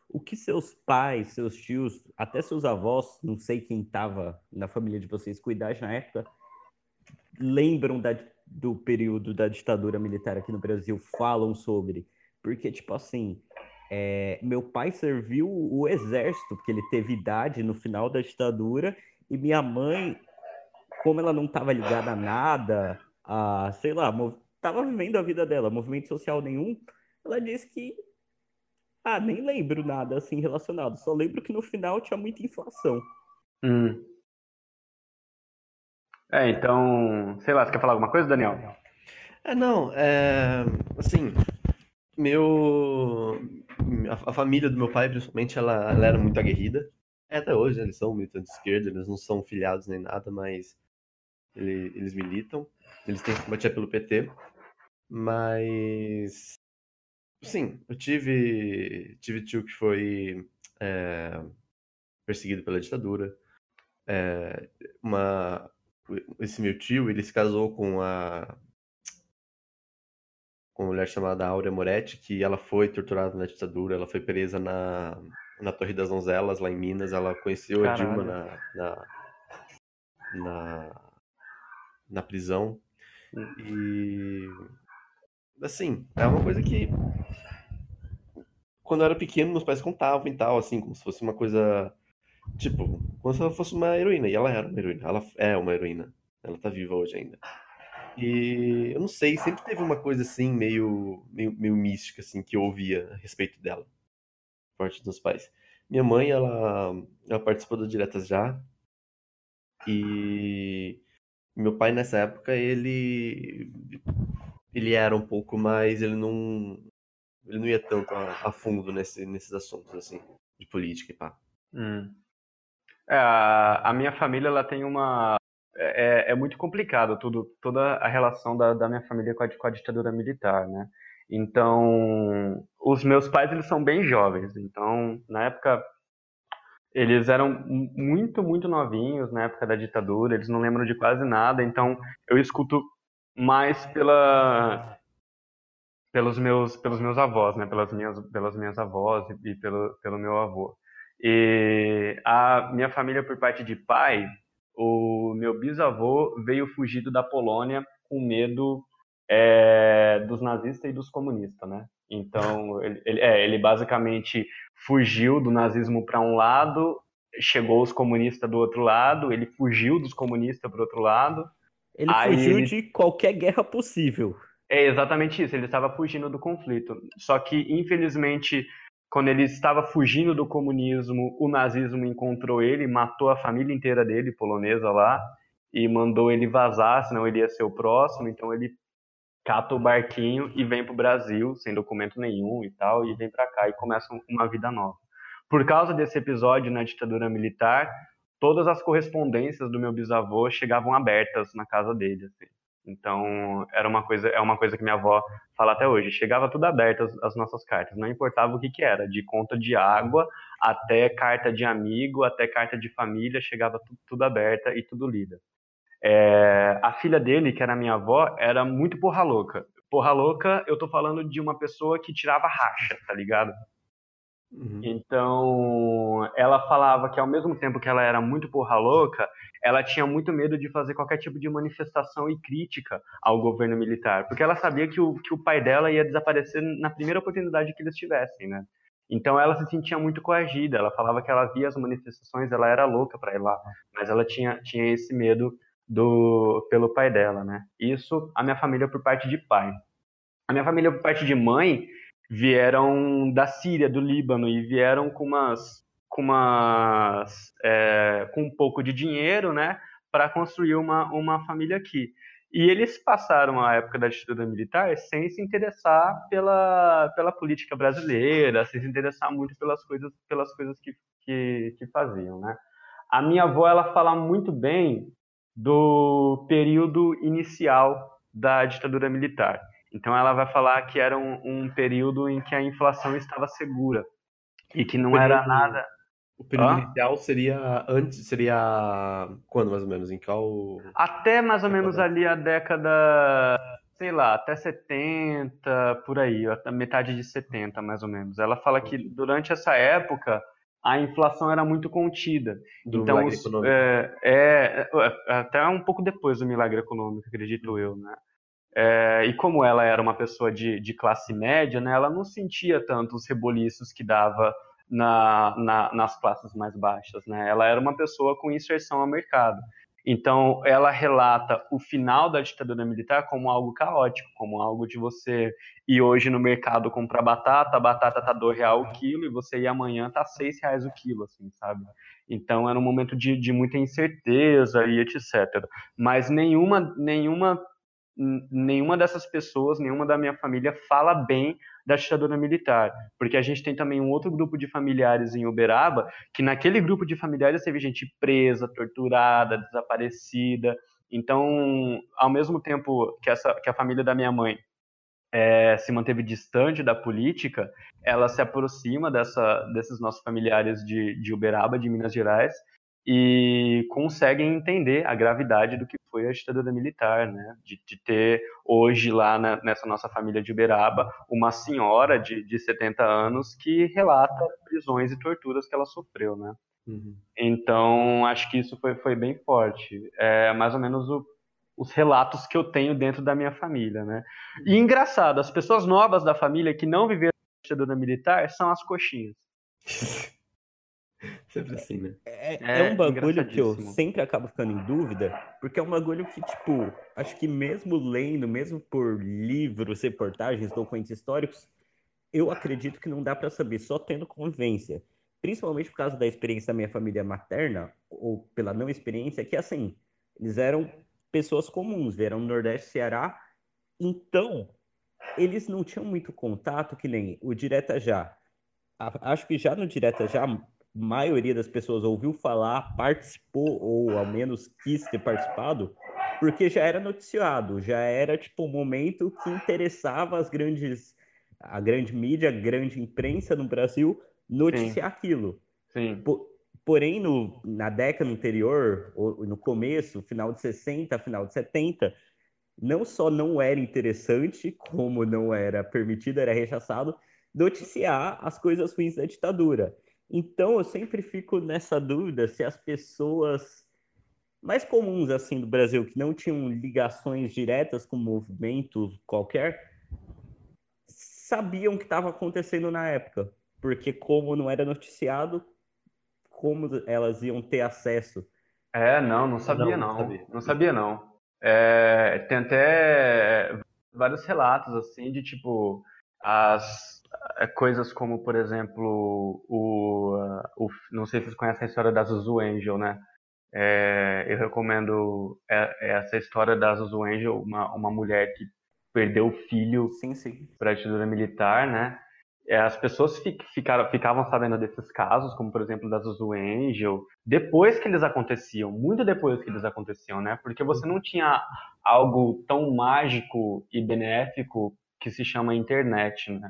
S4: O que seus pais, seus tios, até seus avós, não sei quem estava na família de vocês cuidar na época, lembram da- do período da ditadura militar aqui no Brasil, falam sobre. Porque, tipo assim, é, meu pai serviu o exército, porque ele teve idade no final da ditadura, e minha mãe, como ela não estava ligada a nada, a, sei lá, mo- tava vivendo a vida dela, movimento social nenhum, ela disse que, ah, nem lembro nada assim relacionado, só lembro que no final tinha muita inflação.
S2: Hum. É, então, sei lá, você quer falar alguma coisa, Daniel?
S3: É, não, é, assim, meu, a, a família do meu pai, principalmente, ela, ela era muito aguerrida. É, até hoje, né, eles são militantes de esquerda, eles não são filiados nem nada, mas ele- eles militam. Eles têm que combater pelo PT. Mas, sim, eu tive, tive tio que foi é, perseguido pela ditadura. É, uma, esse meu tio, ele se casou com a uma mulher chamada Áurea Moretti, que ela foi torturada na ditadura, ela foi presa na, na Torre das Donzelas, lá em Minas, ela conheceu a Dilma na, na, na, na prisão. E, assim, é uma coisa que, quando eu era pequeno, meus pais contavam e tal, assim, como se fosse uma coisa, tipo, como se ela fosse uma heroína, e ela era uma heroína, ela é uma heroína, ela tá viva hoje ainda. E eu não sei, sempre teve uma coisa assim, meio, meio, meio mística, assim, que eu ouvia a respeito dela, por parte dos pais. Minha mãe, ela, ela participou do Diretas Já, e meu pai, nessa época, ele, ele era um pouco mais, ele não, ele não ia tanto a, a fundo nesse, nesses assuntos, assim, de política e pá.
S2: Hum. É, a, minha família, ela tem uma... É, é muito complicado tudo, toda a relação da, da minha família com a, com a ditadura militar, né? Então, os meus pais, eles são bem jovens. Então, na época, eles eram mu- muito, muito novinhos na época da ditadura. Eles não lembram de quase nada. Então, eu escuto mais pela, pelos meus, pelos meus avós, né? Pelas minhas, pelas minhas avós e, e pelo, pelo meu avô. E a minha família, por parte de pai, o meu bisavô veio fugido da Polônia com medo é, dos nazistas e dos comunistas, né? Então, ele, ele, é, ele basicamente fugiu do nazismo para um lado, chegou os comunistas do outro lado, ele fugiu dos comunistas para o outro lado.
S4: Ele fugiu
S2: ele-
S4: de qualquer guerra possível.
S2: É exatamente isso, ele estava fugindo do conflito. Só que, infelizmente, quando ele estava fugindo do comunismo, o nazismo encontrou ele, matou a família inteira dele, polonesa lá, e mandou ele vazar, senão ele ia ser o próximo. Então ele cata o barquinho e vem pro Brasil, sem documento nenhum e tal, e vem para cá e começa uma vida nova. Por causa desse episódio na ditadura militar, todas as correspondências do meu bisavô chegavam abertas na casa dele. Assim. Então, era uma coisa, é uma coisa que minha avó fala até hoje. Chegava tudo aberto as, as, nossas cartas, não importava o que, que era, de conta de água até carta de amigo, até carta de família, chegava tudo, aberta e tudo lida. É, a filha dele, que era minha avó, era muito porra louca. Porra louca, eu tô falando de uma pessoa que tirava racha, tá ligado? Uhum. Então, ela falava que ao mesmo tempo que ela era muito porra louca, ela tinha muito medo de fazer qualquer tipo de manifestação e crítica ao governo militar, porque ela sabia que o, que o pai dela ia desaparecer na primeira oportunidade que eles tivessem, né? Então ela se sentia muito coagida, ela falava que ela via as manifestações, ela era louca para ir lá, mas ela tinha, tinha esse medo do pelo pai dela, né? Isso a minha família por parte de pai. A minha família por parte de mãe, vieram da Síria, do Líbano, e vieram com umas, com umas, é, com um pouco de dinheiro, né, para construir uma, uma família aqui. E eles passaram a época da ditadura militar sem se interessar pela, pela política brasileira, sem se interessar muito pelas coisas, pelas coisas que, que, que faziam, né. A minha avó, ela fala muito bem do período inicial da ditadura militar. Então ela vai falar que era um, um período em que a inflação estava segura e que não era nada.
S3: O período ah? inicial seria antes, seria quando mais ou menos? Em qual?
S2: Até mais ou menos ali a década, sei lá, até 70, por aí, até metade de 70 mais ou menos. Ela fala que durante essa época a inflação era muito contida. Do então, é, é, é, até um pouco depois do milagre econômico, acredito eu, né? É, e como ela era uma pessoa de, de classe média, né, ela não sentia tanto os reboliços que dava na, na, nas classes mais baixas. Né? Ela era uma pessoa com inserção ao mercado. Então, ela relata o final da ditadura militar como algo caótico, como algo de você ir hoje no mercado comprar batata, a batata tá dois real o quilo e você ir amanhã tá seis reais o quilo, assim, sabe? Então, era um momento de, de muita incerteza e etc. Mas nenhuma, nenhuma nenhuma dessas pessoas, nenhuma da minha família fala bem da ditadura militar, porque a gente tem também um outro grupo de familiares em Uberaba, que naquele grupo de familiares teve gente presa, torturada, desaparecida. Então, ao mesmo tempo que, essa, que a família da minha mãe é, se manteve distante da política, ela se aproxima dessa, desses nossos familiares de, de Uberaba, de Minas Gerais, e conseguem entender a gravidade do que foi a ditadura militar, né? De, de ter hoje lá na, nessa nossa família de Uberaba uma senhora de, de 70 anos que relata prisões e torturas que ela sofreu, né? Uhum. Então, acho que isso foi, foi bem forte. É mais ou menos o, os relatos que eu tenho dentro da minha família, né? E engraçado, as pessoas novas da família que não viveram a ditadura militar são as coxinhas.
S3: Sempre assim, né?
S5: É, é, é um bagulho que eu sempre acabo ficando em dúvida, porque é um bagulho que, tipo, acho que mesmo lendo, mesmo por livros, reportagens, documentos históricos, eu acredito que não dá para saber só tendo convivência. Principalmente por causa da experiência da minha família materna, ou pela não experiência, que assim, eles eram pessoas comuns, vieram no Nordeste, Ceará, então eles não tinham muito contato, que nem o Direta Já. Acho que já no Direta Já maioria das pessoas ouviu falar, participou ou ao menos quis ter participado, porque já era noticiado, já era tipo um momento que interessava as grandes a grande mídia, a grande imprensa no Brasil noticiar Sim. aquilo.
S2: Sim.
S5: porém, no, na década anterior, ou no começo, final de 60, final de 70, não só não era interessante, como não era permitido, era rechaçado, noticiar as coisas ruins da ditadura. Então eu sempre fico nessa dúvida se as pessoas mais comuns assim do Brasil que não tinham ligações diretas com o movimento qualquer sabiam o que estava acontecendo na época, porque como não era noticiado, como elas iam ter acesso?
S2: É, não, não sabia não, não sabia, não. Sabia, não. É, tem até vários relatos assim de tipo as coisas como, por exemplo, o, o, não sei se vocês conhecem a história da Zuzu Angel, né? É, eu recomendo é, essa história da Zuzu Angel, uma, uma mulher que perdeu o filho
S5: sim, sim.
S2: para a ditadura militar, né? é, as pessoas ficaram, ficavam sabendo desses casos, como por exemplo da Zuzu Angel, depois que eles aconteciam, muito depois que eles aconteciam, né? Porque você não tinha algo tão mágico e benéfico que se chama internet, né?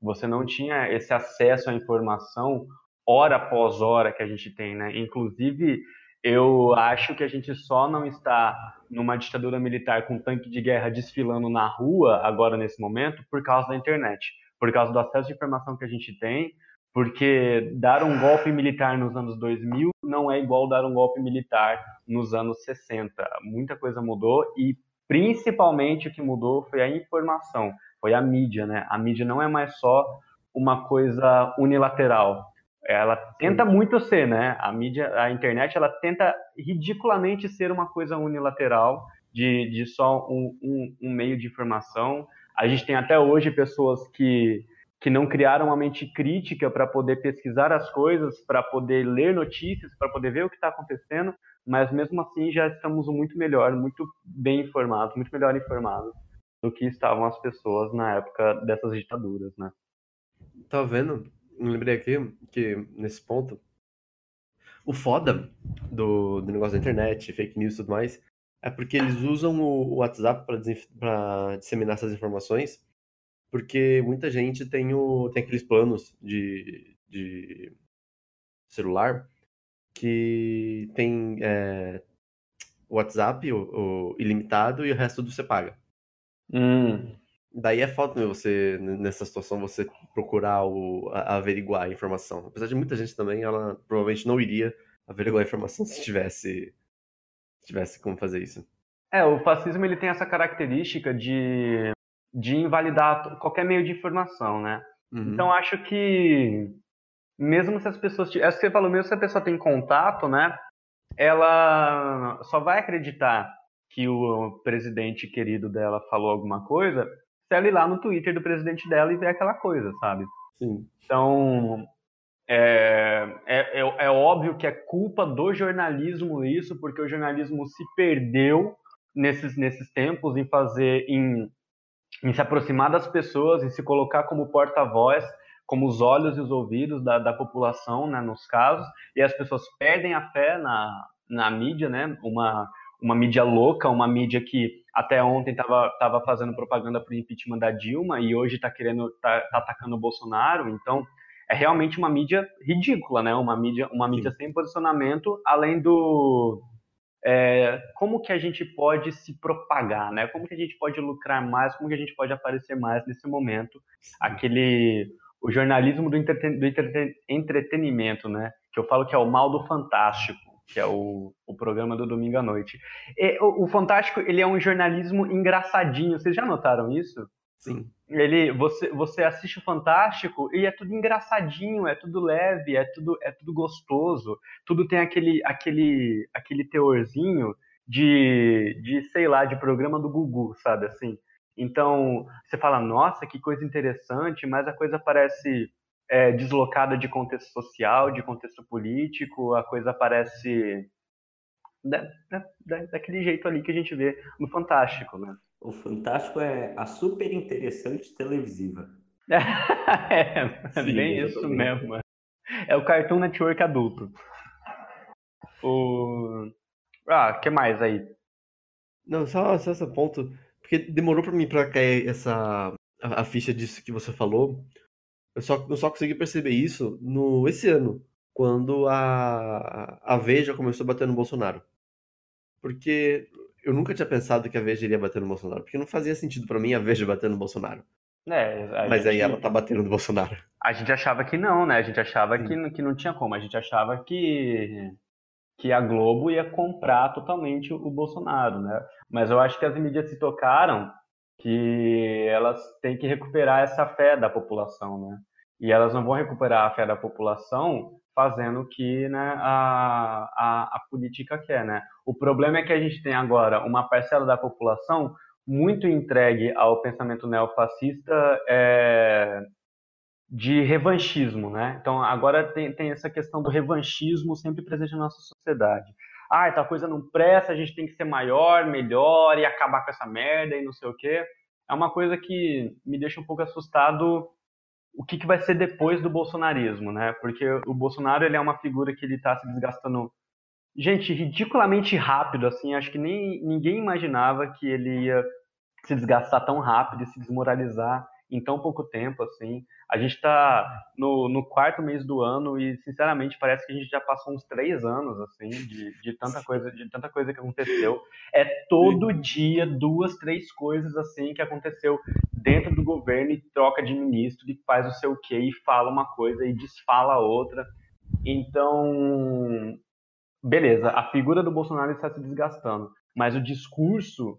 S2: Você não tinha esse acesso à informação hora após hora que a gente tem, né? Inclusive, eu acho que a gente só não está numa ditadura militar com tanque de guerra desfilando na rua agora nesse momento por causa da internet por causa do acesso de informação que a gente tem, porque dar um golpe militar nos anos 2000 não é igual dar um golpe militar nos anos 60. Muita coisa mudou e principalmente o que mudou foi a informação, foi a mídia, né? A mídia não é mais só uma coisa unilateral. Ela tenta muito ser, né? A mídia, a internet, ela tenta ridiculamente ser uma coisa unilateral de, de só um, um, um meio de informação a gente tem até hoje pessoas que, que não criaram uma mente crítica para poder pesquisar as coisas, para poder ler notícias, para poder ver o que está acontecendo, mas mesmo assim já estamos muito melhor, muito bem informados, muito melhor informados do que estavam as pessoas na época dessas ditaduras, né?
S3: Tá vendo? Me lembrei aqui que nesse ponto o foda do, do negócio da internet, fake news e tudo mais, é porque eles usam o WhatsApp para disseminar essas informações, porque muita gente tem, o, tem aqueles planos de, de celular que tem é, WhatsApp o, ilimitado e o resto do você paga.
S2: Hum.
S3: Daí é foda você, nessa situação, você procurar o, a, averiguar a informação. Apesar de muita gente também, ela provavelmente não iria averiguar a informação se tivesse tivesse como fazer isso.
S2: É, o fascismo ele tem essa característica de, de invalidar qualquer meio de informação, né? Uhum. Então acho que mesmo se as pessoas, é que você falou, mesmo se a pessoa tem contato, né? Ela só vai acreditar que o presidente querido dela falou alguma coisa se ela ir lá no Twitter do presidente dela e ver aquela coisa, sabe?
S3: Sim.
S2: Então, é, é, é, é, óbvio que é culpa do jornalismo isso, porque o jornalismo se perdeu nesses, nesses tempos em fazer, em, em se aproximar das pessoas, em se colocar como porta-voz, como os olhos e os ouvidos da, da população, né, nos casos, e as pessoas perdem a fé na, na mídia, né, uma, uma mídia louca, uma mídia que até ontem estava tava fazendo propaganda para o impeachment da Dilma e hoje está querendo, tá, tá atacando o Bolsonaro, então é realmente uma mídia ridícula, né? Uma mídia, uma mídia sem posicionamento, além do é, como que a gente pode se propagar, né? Como que a gente pode lucrar mais, como que a gente pode aparecer mais nesse momento? Aquele o jornalismo do, entreten, do entreten, entretenimento, né? Que eu falo que é o mal do fantástico, que é o, o programa do domingo à noite. E, o, o fantástico ele é um jornalismo engraçadinho. Vocês já notaram isso?
S3: Sim.
S2: Ele, você, você assiste o Fantástico e é tudo engraçadinho, é tudo leve, é tudo, é tudo gostoso, tudo tem aquele, aquele, aquele teorzinho de, de, sei lá, de programa do Gugu, sabe assim? Então, você fala, nossa, que coisa interessante, mas a coisa parece é, deslocada de contexto social, de contexto político, a coisa parece da, da, daquele jeito ali que a gente vê no Fantástico, né?
S5: O Fantástico é a super interessante televisiva.
S2: é, é Sim, bem isso mesmo. É o Cartoon Network adulto. O. Ah, que mais aí?
S3: Não, só, só esse ponto. Porque demorou pra mim pra cair essa. A, a, ficha disso que você falou. Eu só, eu só consegui perceber isso no esse ano. Quando a, a Veja começou a bater no Bolsonaro. Porque eu nunca tinha pensado que a Veja iria bater no Bolsonaro, porque não fazia sentido para mim a Veja bater no Bolsonaro.
S2: É,
S3: Mas gente, aí ela tá batendo no Bolsonaro.
S2: A gente achava que não, né? A gente achava que, que não tinha como. A gente achava que, que a Globo ia comprar totalmente o Bolsonaro, né? Mas eu acho que as mídias se tocaram que elas têm que recuperar essa fé da população, né? E elas não vão recuperar a fé da população fazendo o que né, a, a, a política quer. Né? O problema é que a gente tem agora uma parcela da população muito entregue ao pensamento neofascista é, de revanchismo, né? Então agora tem, tem essa questão do revanchismo sempre presente na nossa sociedade. Ah, tal coisa não presta, a gente tem que ser maior, melhor e acabar com essa merda e não sei o quê. É uma coisa que me deixa um pouco assustado o que, que vai ser depois do bolsonarismo, né? Porque o Bolsonaro ele é uma figura que ele está se desgastando, gente, ridiculamente rápido, assim. Acho que nem ninguém imaginava que ele ia se desgastar tão rápido e se desmoralizar em tão pouco tempo, assim. A gente está no, no, quarto mês do ano e, sinceramente, parece que a gente já passou uns três anos, assim, de, de tanta coisa, de tanta coisa que aconteceu. É todo dia duas, três coisas assim que aconteceu dentro do governo e troca de ministro e faz o seu quê e fala uma coisa e desfala a outra. Então, beleza, a figura do Bolsonaro está se desgastando, mas o discurso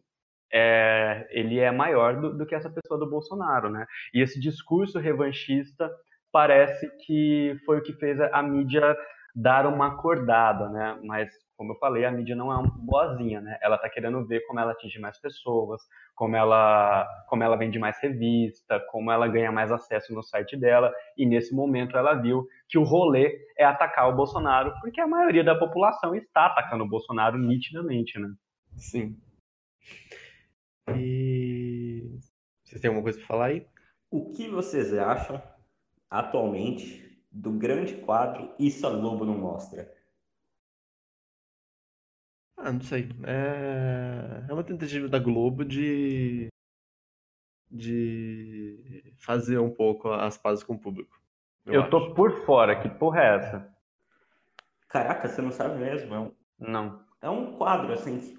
S2: é, ele é maior do, do, que essa pessoa do Bolsonaro, né? E esse discurso revanchista parece que foi o que fez a, mídia dar uma acordada, né? Mas como eu falei, a mídia não é uma boazinha, né? Ela está querendo ver como ela atinge mais pessoas, como ela, como ela vende mais revista, como ela ganha mais acesso no site dela. E nesse momento ela viu que o rolê é atacar o Bolsonaro, porque a maioria da população está atacando o Bolsonaro nitidamente, né?
S3: Sim. E vocês têm alguma coisa para falar aí?
S5: O que vocês acham atualmente do grande quadro Isso a Globo não mostra?
S3: Ah, não sei. É, é uma tentativa da Globo de de fazer um pouco as pazes com o público.
S2: Eu, eu tô por fora, que porra é essa?
S5: Caraca, você não sabe mesmo? É um...
S2: Não.
S5: É um quadro assim que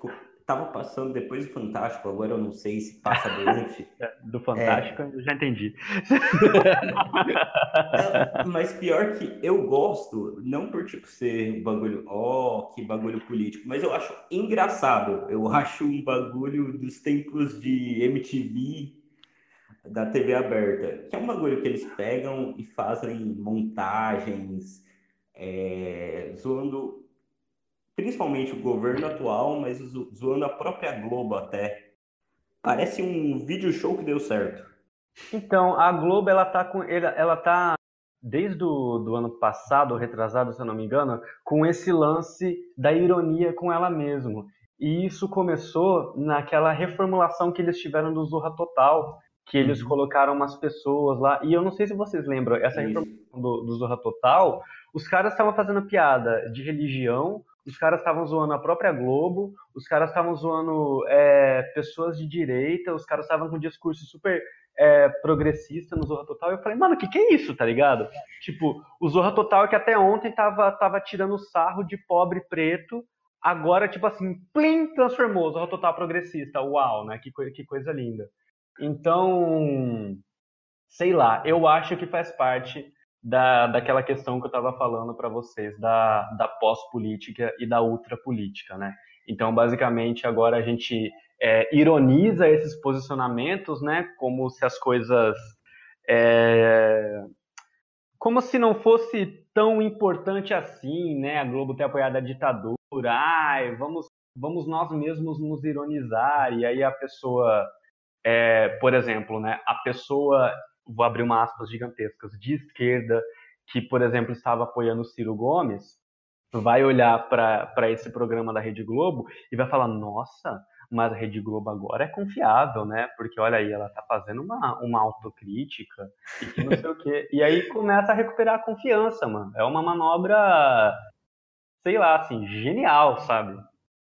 S5: Tava passando depois do Fantástico, agora eu não sei se passa durante.
S2: É, do Fantástico, é... eu já entendi.
S5: é, mas pior que eu gosto, não por tipo ser bagulho, ó, oh, que bagulho político, mas eu acho engraçado. Eu acho um bagulho dos tempos de MTV da TV aberta, que é um bagulho que eles pegam e fazem montagens, é, zoando principalmente o governo atual, mas zoando a própria Globo até. Parece um vídeo show que deu certo.
S2: Então, a Globo, ela tá com. Ela tá desde o do ano passado, retrasado, se eu não me engano, com esse lance da ironia com ela mesma. E isso começou naquela reformulação que eles tiveram do Zorra Total, que eles uhum. colocaram umas pessoas lá. E eu não sei se vocês lembram, essa reformulação do, do Zorra Total, os caras estavam fazendo piada de religião, os caras estavam zoando a própria Globo, os caras estavam zoando é, pessoas de direita, os caras estavam com um discurso super é, progressista no Zorra Total. Eu falei, mano, o que, que é isso, tá ligado? Tipo, o Zorra Total que até ontem tava, tava tirando sarro de pobre preto, agora, tipo assim, plim, transformou o Zorra Total progressista. Uau, né? Que, que coisa linda. Então, sei lá, eu acho que faz parte da, daquela questão que eu estava falando para vocês, da, da pós-política e da ultrapolítica, né? Então, basicamente, agora a gente é, ironiza esses posicionamentos, né? Como se as coisas... É, como se não fosse tão importante assim, né? A Globo ter apoiado a ditadura, ai, vamos, vamos nós mesmos nos ironizar, e aí a pessoa... É, por exemplo, né, a pessoa vou abrir uma aspas gigantescas, de esquerda, que, por exemplo, estava apoiando o Ciro Gomes, vai olhar para esse programa da Rede Globo e vai falar: nossa, mas a Rede Globo agora é confiável, né? Porque olha aí, ela tá fazendo uma, uma autocrítica e não sei o quê. E aí começa a recuperar a confiança, mano. É uma manobra, sei lá, assim, genial, sabe?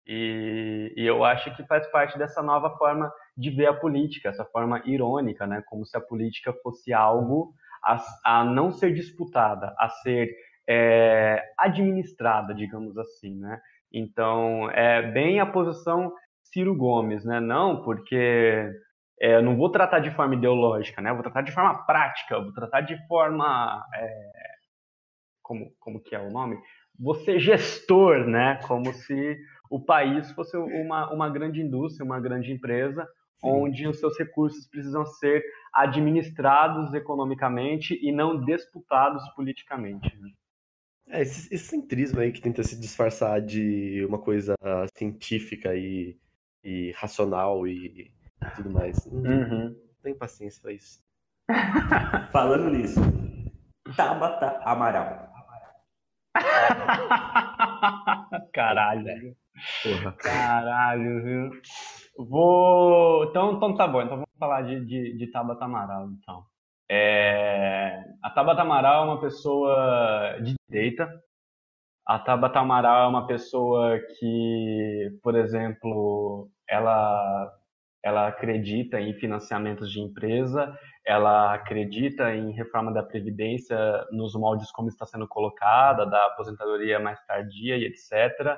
S2: E, e eu acho que faz parte dessa nova forma de ver a política, essa forma irônica, né? Como se a política fosse algo a, a não ser disputada, a ser é, administrada, digamos assim, né? Então, é bem a posição Ciro Gomes, né? Não porque é, eu não vou tratar de forma ideológica, né? Vou tratar de forma prática, vou tratar de forma é, como como que é o nome? Você gestor, né? Como se o país fosse uma, uma grande indústria, uma grande empresa, onde os seus recursos precisam ser administrados economicamente e não disputados politicamente. Né?
S3: É, esse, esse, centrismo aí que tenta se disfarçar de uma coisa científica e, e racional e, e tudo mais. Não, uhum. não tem paciência pra isso.
S5: Falando nisso, Tabata Amaral.
S2: Caralho. Porra. Caralho, viu? Vou. Então, então tá bom, então vamos falar de, de, de Tabata Amaral, então. É... a Tabata Amaral é uma pessoa de direita. A Tabata Amaral é uma pessoa que, por exemplo, ela ela acredita em financiamentos de empresa, ela acredita em reforma da previdência nos moldes como está sendo colocada, da aposentadoria mais tardia e etc.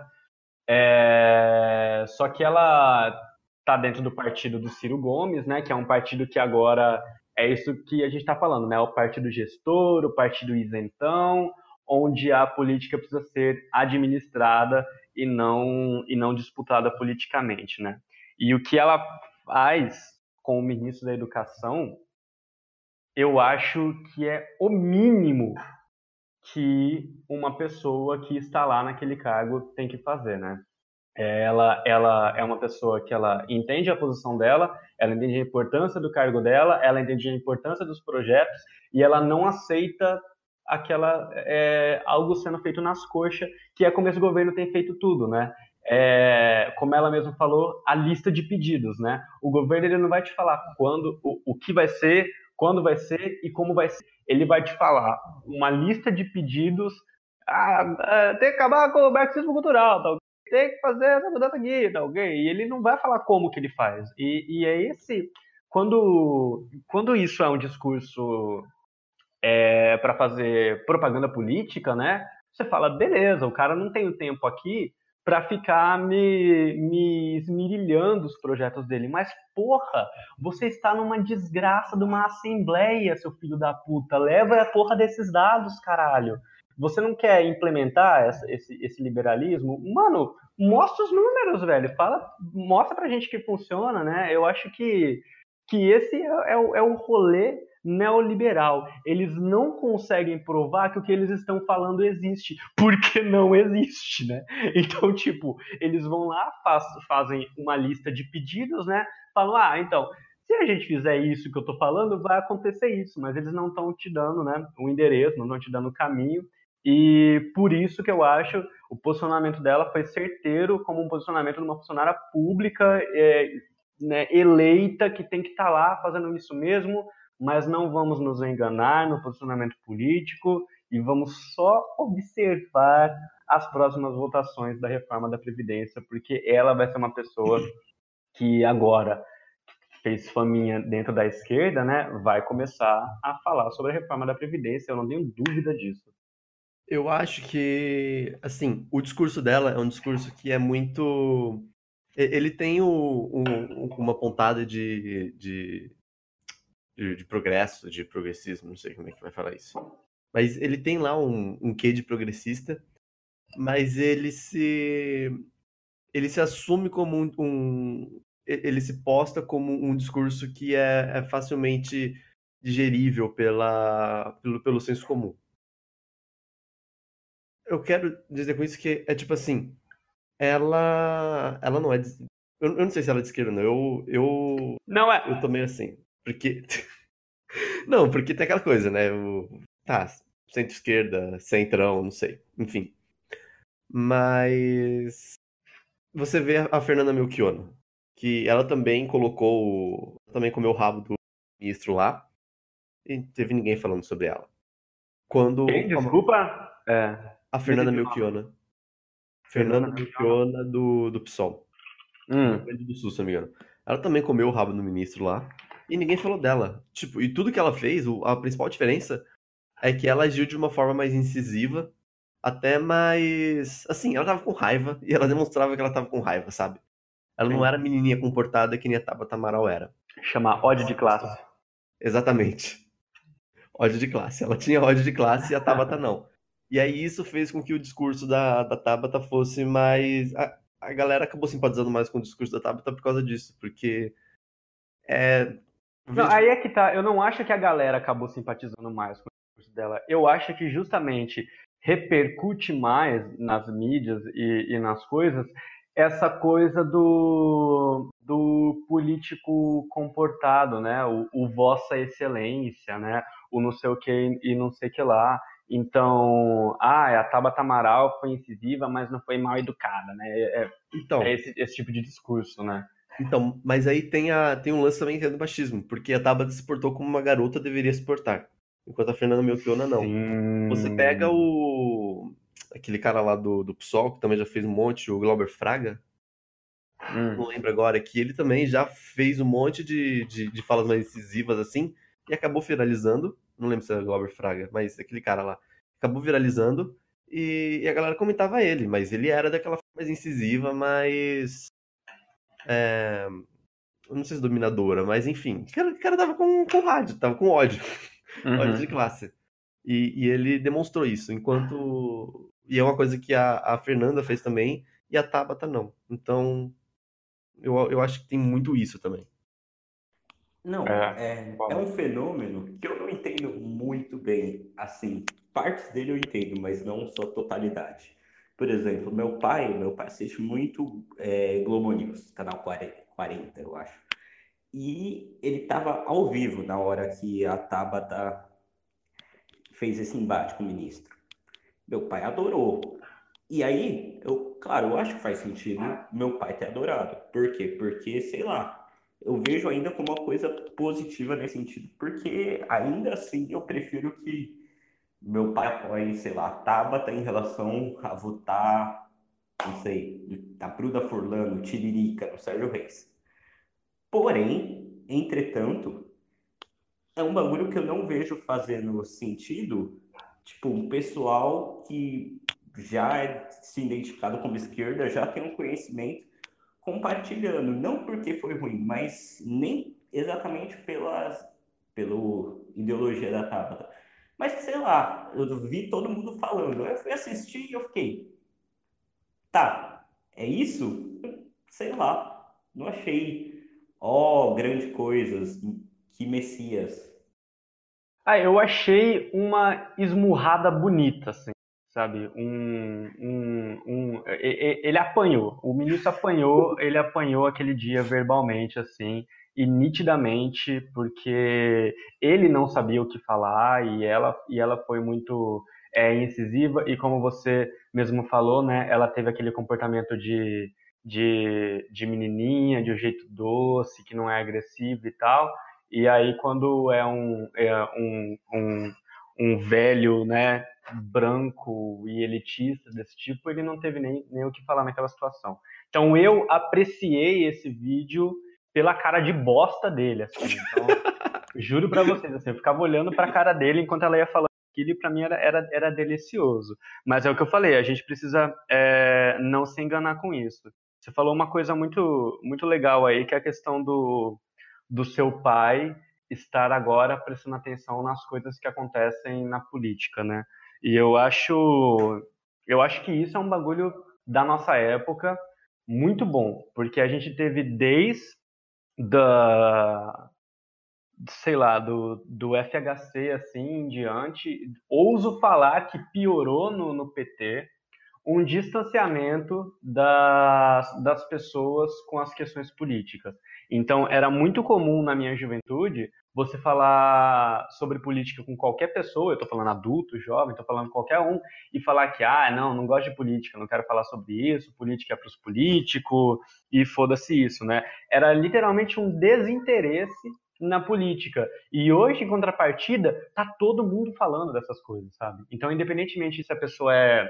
S2: É... Só que ela está dentro do partido do Ciro Gomes, né, que é um partido que agora é isso que a gente está falando, né, o partido gestor, o partido isentão, onde a política precisa ser administrada e não e não disputada politicamente, né? E o que ela faz com o ministro da Educação, eu acho que é o mínimo que uma pessoa que está lá naquele cargo tem que fazer, né? Ela, ela é uma pessoa que ela entende a posição dela, ela entende a importância do cargo dela, ela entende a importância dos projetos e ela não aceita aquela é, algo sendo feito nas coxas, que é como esse governo tem feito tudo, né? É, como ela mesma falou, a lista de pedidos, né? O governo ele não vai te falar quando, o, o que vai ser, quando vai ser e como vai ser. Ele vai te falar uma lista de pedidos. Ah, ah tem que acabar com o marxismo cultural, tá? tem que fazer essa mudança aqui, tá ok? E ele não vai falar como que ele faz. E, e é esse. Quando, quando isso é um discurso é, para fazer propaganda política, né? Você fala, beleza, o cara não tem o tempo aqui para ficar me, me esmirilhando os projetos dele. Mas, porra, você está numa desgraça de uma assembleia, seu filho da puta. Leva a porra desses dados, caralho. Você não quer implementar essa, esse, esse liberalismo? Mano, mostra os números, velho. Fala, mostra pra gente que funciona, né? Eu acho que, que esse é, é, é o rolê neoliberal. Eles não conseguem provar que o que eles estão falando existe, porque não existe, né? Então, tipo, eles vão lá, faz, fazem uma lista de pedidos, né? Falam, ah, então, se a gente fizer isso que eu tô falando, vai acontecer isso, mas eles não estão te dando, né, o endereço, não estão te dando o caminho, e por isso que eu acho o posicionamento dela foi certeiro como um posicionamento de uma funcionária pública é, né, eleita que tem que estar tá lá fazendo isso mesmo, mas não vamos nos enganar no posicionamento político e vamos só observar as próximas votações da reforma da Previdência, porque ela vai ser uma pessoa que agora fez faminha dentro da esquerda, né, vai começar a falar sobre a reforma da Previdência, eu não tenho dúvida disso.
S3: Eu acho que, assim, o discurso dela é um discurso que é muito. Ele tem o, o, uma pontada de, de, de, de, progresso, de progressismo, não sei como é que vai falar isso. Mas ele tem lá um, um quê de progressista, mas ele se. Ele se assume como um, um ele se posta como um discurso que é, é facilmente digerível pela, pelo, pelo senso comum eu quero dizer com isso que é tipo assim, ela ela não é eu, eu, não sei se ela é de esquerda ou não. Eu eu
S2: Não é.
S3: Eu tô meio assim, porque Não, porque tem aquela coisa, né? O tá, centro-esquerda, centrão, não sei. Enfim. Mas você vê a Fernanda Melchiona, que ela também colocou, também comeu o rabo do ministro lá, e teve ninguém falando sobre ela. Quando
S2: Quem? Desculpa. É.
S3: A Fernanda Melchiona. Fernanda Melchiona do, do PSOL. Hum. Do Sul, se não me engano. Ela também comeu o rabo do ministro lá. E ninguém falou dela. Tipo, e tudo que ela fez, a principal diferença é que ela agiu de uma forma mais incisiva, até mais. Assim, ela tava com raiva e ela demonstrava que ela tava com raiva, sabe? Ela não era menininha comportada que nem a Tabata Amaral era.
S2: Chamar ódio de classe.
S3: Exatamente. Ódio de classe. Ela tinha ódio de classe e a Tabata não. E aí isso fez com que o discurso da, da Tabata fosse mais. A, a galera acabou simpatizando mais com o discurso da Tabata por causa disso, porque. É.
S2: Não, aí é que tá. Eu não acho que a galera acabou simpatizando mais com o discurso dela. Eu acho que justamente repercute mais nas mídias e, e nas coisas essa coisa do, do político comportado, né? O, o Vossa Excelência, né? O não sei o que e não sei o que lá. Então, ah, a Tabata Amaral foi incisiva, mas não foi mal educada, né? É, é, então, é esse, esse tipo de discurso, né?
S3: Então, mas aí tem, a, tem um lance também que é do machismo, porque a Tabata se portou como uma garota deveria se portar. enquanto a Fernanda Melchiona não. Sim. Você pega o aquele cara lá do, do PSOL, que também já fez um monte, o Glauber Fraga, hum. não lembro agora, que ele também já fez um monte de, de, de falas mais incisivas assim, e acabou viralizando, não lembro se é o Glauber Fraga, mas aquele cara lá, acabou viralizando, e, e a galera comentava ele, mas ele era daquela forma mais incisiva, mais... É, não sei se dominadora, mas enfim, o cara, o cara tava com, com rádio, tava com ódio, uhum. ódio de classe. E, e, ele demonstrou isso, enquanto e é uma coisa que a, a Fernanda fez também e a Tabata não. Então, eu, eu acho que tem muito isso também.
S5: Não, é, é, é, um fenômeno que eu não entendo muito bem. Assim, partes dele eu entendo, mas não sua totalidade. Por exemplo, meu pai, meu pai assiste muito é, Globo News, canal 40, eu acho. E ele estava ao vivo na hora que a Tabata fez esse embate com o ministro. Meu pai adorou. E aí, eu, claro, eu acho que faz sentido meu pai ter adorado. Por quê? Porque, sei lá, eu vejo ainda como uma coisa positiva nesse sentido. Porque ainda assim eu prefiro que meu pai apoie, sei lá, Tabata em relação a votar, não sei, da Pruda Furlano, Tiririca, no Sérgio Reis. Porém, entretanto, é um bagulho que eu não vejo fazendo sentido tipo, um pessoal que já é se identificado como esquerda, já tem um conhecimento compartilhando, não porque foi ruim, mas nem exatamente pelas pela ideologia da Tabata. Mas sei lá, eu vi todo mundo falando. Eu fui assistir e eu fiquei. Tá, é isso? Sei lá. Não achei. Ó, oh, grande coisas. Que Messias.
S2: Ah, eu achei uma esmurrada bonita, assim, sabe? Um, um, um, ele apanhou, o ministro apanhou, ele apanhou aquele dia verbalmente, assim, e nitidamente, porque ele não sabia o que falar e ela, e ela foi muito é, incisiva, e como você mesmo falou, né, ela teve aquele comportamento de, de, de menininha, de um jeito doce, que não é agressivo e tal, e aí, quando é um, é um, um, um velho, né, branco e elitista desse tipo, ele não teve nem, nem o que falar naquela situação. Então, eu apreciei esse vídeo pela cara de bosta dele, assim. Então, juro para vocês, assim, eu ficava olhando para a cara dele enquanto ela ia falando aquilo e para mim era, era, era delicioso. Mas é o que eu falei, a gente precisa é, não se enganar com isso. Você falou uma coisa muito, muito legal aí, que é a questão do, do seu pai estar agora prestando atenção nas coisas que acontecem na política, né? E eu acho, eu acho que isso é um bagulho da nossa época muito bom, porque a gente teve desde da sei lá, do, do FHC assim em diante, ouso falar que piorou no, no PT, um distanciamento das, das pessoas com as questões políticas. Então, era muito comum na minha juventude você falar sobre política com qualquer pessoa, eu estou falando adulto, jovem, estou falando qualquer um, e falar que, ah, não, não gosto de política, não quero falar sobre isso, política é para os políticos, e foda-se isso, né? Era literalmente um desinteresse na política. E hoje, em contrapartida, tá todo mundo falando dessas coisas, sabe? Então, independentemente se a pessoa é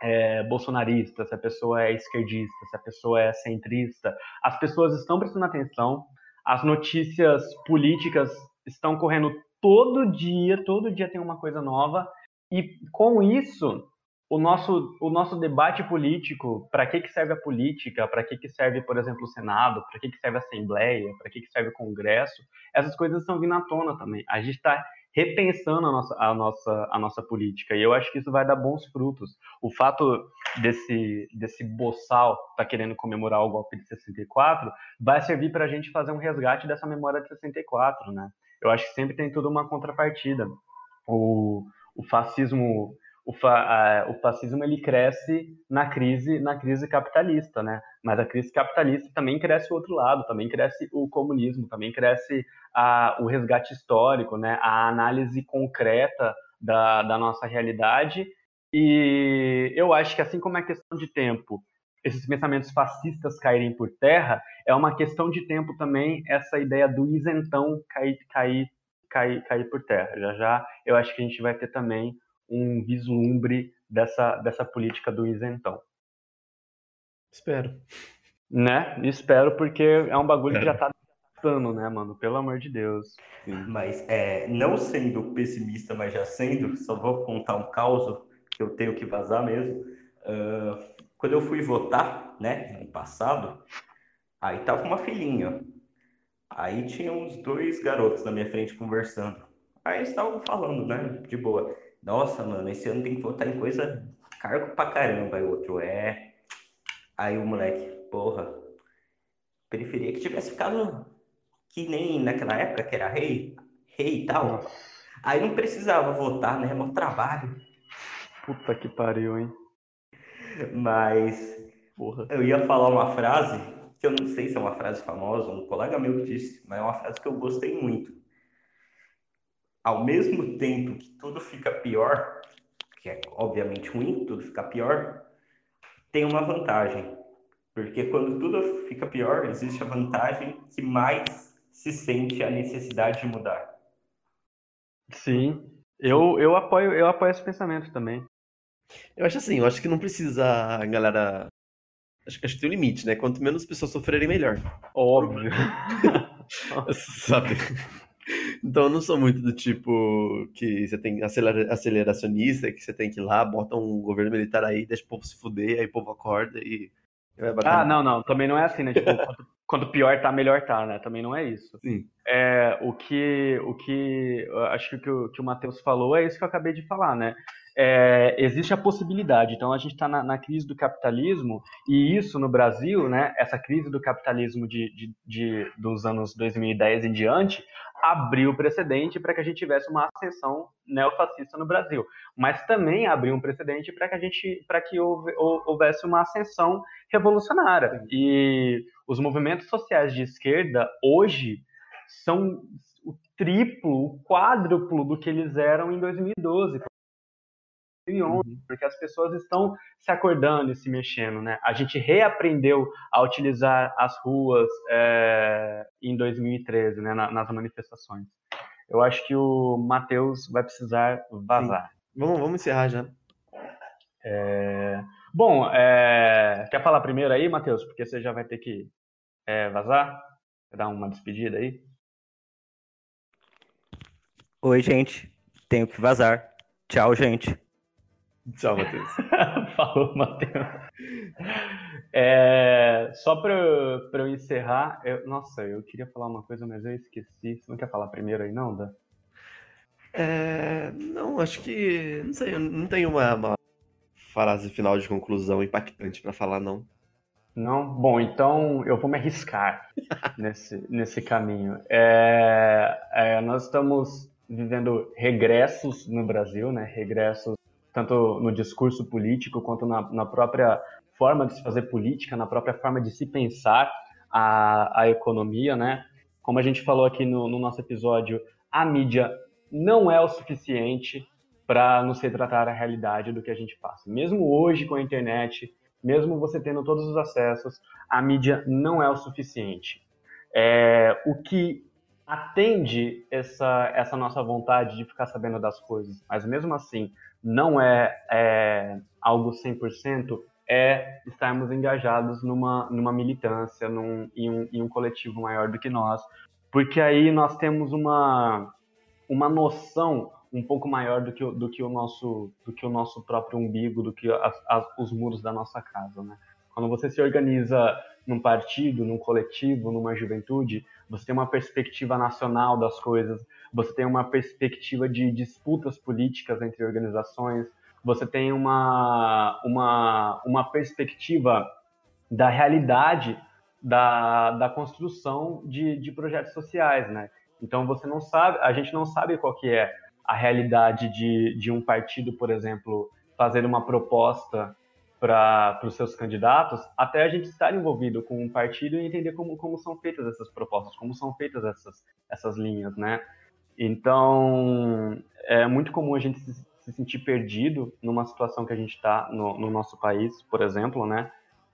S2: é bolsonarista, se a pessoa é esquerdista, se a pessoa é centrista, as pessoas estão prestando atenção, as notícias políticas estão correndo todo dia, todo dia tem uma coisa nova, e com isso, o nosso, o nosso debate político, para que, que serve a política, para que, que serve, por exemplo, o Senado, para que, que serve a Assembleia, para que, que serve o Congresso, essas coisas estão vindo à tona também. A gente está repensando a nossa, a, nossa, a nossa política. E eu acho que isso vai dar bons frutos. O fato desse, desse boçal estar tá querendo comemorar o golpe de 64 vai servir para a gente fazer um resgate dessa memória de 64, né? Eu acho que sempre tem tudo uma contrapartida. O, o fascismo o, fa, o, fascismo ele cresce na crise na crise capitalista, né? Mas a crise capitalista também cresce o outro lado, também cresce o comunismo, também cresce a, o resgate histórico, né? A análise concreta da, da nossa realidade. E eu acho que assim como é questão de tempo, esses pensamentos fascistas caírem por terra, é uma questão de tempo também essa ideia do isentão cair, cair cair, cair por terra. Já já eu acho que a gente vai ter também um vislumbre dessa, dessa política do isentão.
S3: Espero.
S2: Né? Espero, porque é um bagulho é. que já tá dando, né, mano? Pelo amor de Deus.
S5: Sim. Mas, é, não sendo pessimista, mas já sendo, só vou contar um caos que eu tenho que vazar mesmo. Uh, quando eu fui votar, né, no passado, aí tava uma filhinha. Aí tinha uns dois garotos na minha frente conversando. Aí eles estavam falando, né, de boa. Nossa, mano, esse ano tem que votar em coisa cargo pra caramba. Aí o outro é. Aí o moleque, porra, preferia que tivesse ficado que nem naquela época que era rei, rei e tal. Aí não precisava votar, né? É um trabalho.
S2: Puta que pariu, hein?
S5: Mas porra. eu ia falar uma frase que eu não sei se é uma frase famosa, um colega meu que disse, mas é uma frase que eu gostei muito. Ao mesmo tempo que tudo fica pior, que é obviamente ruim, tudo fica pior, tem uma vantagem. Porque quando tudo fica pior, existe a vantagem que mais se sente a necessidade de mudar.
S2: Sim, eu, eu apoio eu apoio esse pensamento também.
S3: Eu acho assim, eu acho que não precisa a galera. Acho, acho que tem um limite, né? Quanto menos pessoas sofrerem, melhor.
S2: Óbvio.
S3: Sabe? Então eu não sou muito do tipo que você tem acelera, aceleracionista, que você tem que ir lá, bota um governo militar aí, deixa o povo se fuder, aí o povo acorda e
S2: ah, não, não, também não é assim, né? Tipo, quanto, quanto, pior tá, melhor tá, né? Também não é isso.
S3: Sim.
S2: É, o que, o que, acho que o, que o Matheus falou é isso que eu acabei de falar, né? É, existe a possibilidade. Então a gente está na, na, crise do capitalismo e isso no Brasil, né? Essa crise do capitalismo de, de, de dos anos 2010 em diante, abriu precedente para que a gente tivesse uma ascensão neofascista no Brasil, mas também abriu um precedente para que a gente, para que houvesse uma ascensão revolucionária. E os movimentos sociais de esquerda hoje são o triplo, o quádruplo do que eles eram em 2012. 2011, uhum. porque as pessoas estão se acordando e se mexendo, né? A gente reaprendeu a utilizar as ruas é, em 2013, né, nas manifestações. Eu acho que o Matheus vai precisar vazar.
S3: Vamos, vamos encerrar já.
S2: É... Bom, é... quer falar primeiro aí, Matheus? Porque você já vai ter que é, vazar? Quer dar uma despedida aí?
S5: Oi, gente. Tenho que vazar. Tchau, gente.
S3: Tchau, Matheus.
S2: Falou, Matheus. É, só para eu encerrar, eu, nossa, eu queria falar uma coisa, mas eu esqueci. Você não quer falar primeiro aí, não, Dan?
S3: É, não, acho que. Não sei, não tenho uma, uma frase final de conclusão impactante para falar, não.
S2: Não? Bom, então eu vou me arriscar nesse, nesse caminho. É, é, nós estamos vivendo regressos no Brasil, né? Regressos tanto no discurso político quanto na, na própria forma de se fazer política, na própria forma de se pensar a, a economia, né? Como a gente falou aqui no, no nosso episódio, a mídia não é o suficiente para nos retratar a realidade do que a gente passa. Mesmo hoje com a internet, mesmo você tendo todos os acessos, a mídia não é o suficiente. É, o que atende essa, essa nossa vontade de ficar sabendo das coisas, mas mesmo assim não é, é algo 100%, é estarmos engajados numa, numa militância, num, em, um, em um coletivo maior do que nós, porque aí nós temos uma, uma noção um pouco maior do que, do que, o, nosso, do que o nosso próprio umbigo, do que as, as, os muros da nossa casa, né? Quando você se organiza num partido, num coletivo, numa juventude, você tem uma perspectiva nacional das coisas, você tem uma perspectiva de disputas políticas entre organizações, você tem uma, uma, uma perspectiva da realidade da, da construção de, de projetos sociais, né? Então você não sabe, a gente não sabe qual que é a realidade de, de um partido, por exemplo, fazer uma proposta para os seus candidatos, até a gente estar envolvido com um partido e entender como, como são feitas essas propostas, como são feitas essas, essas linhas, né? Então, é muito comum a gente se, se sentir perdido numa situação que a gente está no, no, nosso país, por exemplo, né?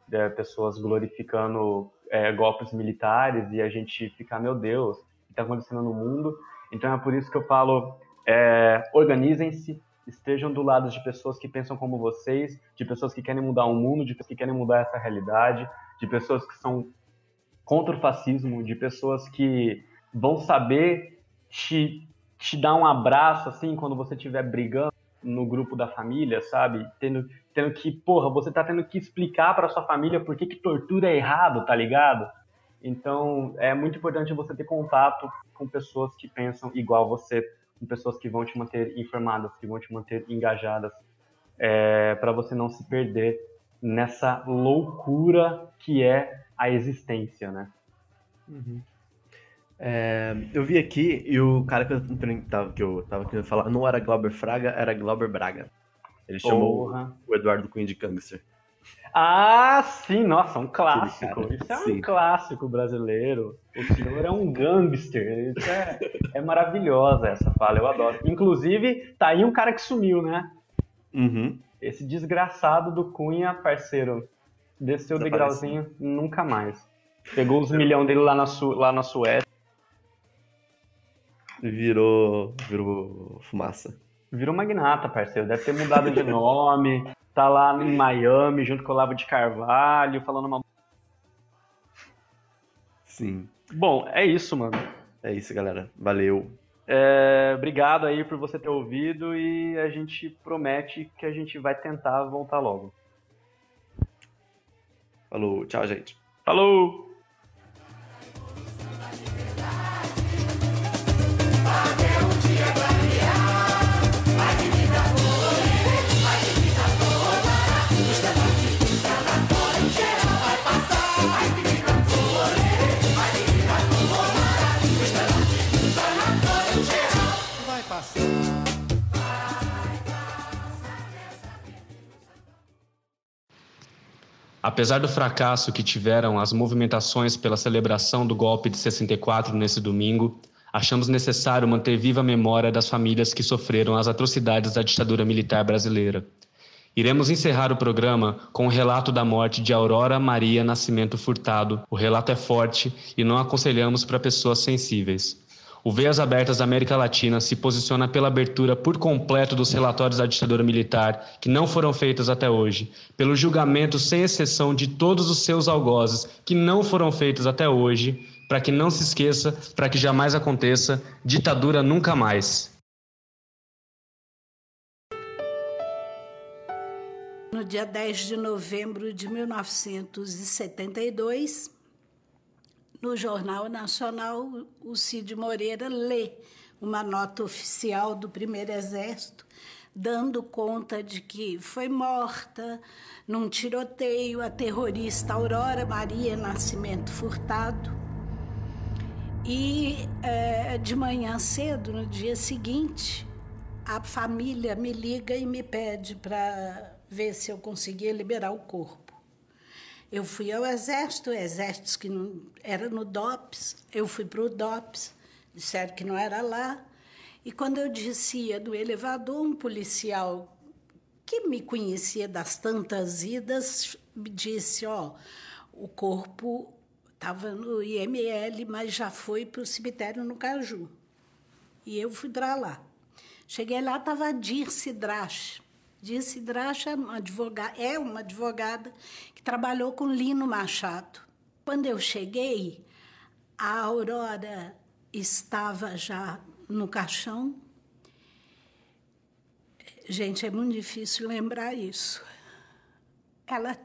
S2: De pessoas glorificando é, golpes militares e a gente ficar, meu Deus, o que está acontecendo no mundo? Então é por isso que eu falo, é, organizem-se, estejam do lado de pessoas que pensam como vocês, de pessoas que querem mudar o mundo, de pessoas que querem mudar essa realidade, de pessoas que são contra o fascismo, de pessoas que vão saber te, te dar um abraço assim quando você estiver brigando no grupo da família, sabe? Tendo, tendo que, porra, você tá tendo que explicar para sua família por que, que tortura é errado, tá ligado? Então, é muito importante você ter contato com pessoas que pensam igual você, com pessoas que vão te manter informadas, que vão te manter engajadas, é, para você não se perder nessa loucura que é a existência, né?
S3: Uhum. É, eu vi aqui e o cara que eu, tava, que eu tava querendo falar não era Glauber Fraga, era Glauber Braga. Ele chamou Porra. o Eduardo Cunha de Gangster.
S2: Ah, sim, nossa, um clássico. Isso é sim. um clássico brasileiro. O senhor é um gangster. Isso é, é maravilhosa essa fala, eu adoro. Inclusive, tá aí um cara que sumiu, né?
S3: Uhum.
S2: Esse desgraçado do Cunha, parceiro, desceu o degrauzinho nunca mais. Pegou os milhões dele lá na, Su lá na Suécia.
S3: Virou, virou fumaça.
S2: Virou magnata, parceiro. Deve ter mudado de nome. Tá lá em Miami, junto com o Lavo de Carvalho, falando uma.
S3: Sim.
S2: Bom, é isso, mano.
S3: É isso, galera. Valeu.
S2: É, obrigado aí por você ter ouvido e a gente promete que a gente vai tentar voltar logo.
S3: Falou, tchau, gente.
S2: Falou! Apesar do fracasso que tiveram as movimentações pela celebração do golpe de 64 nesse domingo, achamos necessário manter viva a memória das famílias que sofreram as atrocidades da ditadura militar brasileira. Iremos encerrar o programa com o relato da morte de Aurora Maria Nascimento Furtado. O relato é forte e não aconselhamos para pessoas sensíveis. O Veias Abertas da América Latina se posiciona pela abertura por completo dos relatórios da ditadura militar, que não foram feitos até hoje, pelo julgamento sem exceção de todos os seus algozes, que não foram feitos até hoje, para que não se esqueça, para que jamais aconteça, ditadura nunca mais.
S6: No dia 10 de novembro de 1972, no Jornal Nacional, o Cid Moreira lê uma nota oficial do Primeiro Exército, dando conta de que foi morta num tiroteio a terrorista Aurora Maria Nascimento Furtado. E é, de manhã cedo, no dia seguinte, a família me liga e me pede para ver se eu conseguia liberar o corpo. Eu fui ao exército, exércitos que não era no DOPS, eu fui para o DOPS, disseram que não era lá. E quando eu descia do elevador, um policial que me conhecia das tantas idas me disse: Ó, o corpo estava no IML, mas já foi para o cemitério no Caju. E eu fui para lá. Cheguei lá, estava Dirce Drache. Dirce Drache é uma é uma advogada trabalhou com Lino Machado. Quando eu cheguei, a Aurora estava já no caixão. Gente, é muito difícil lembrar isso. Ela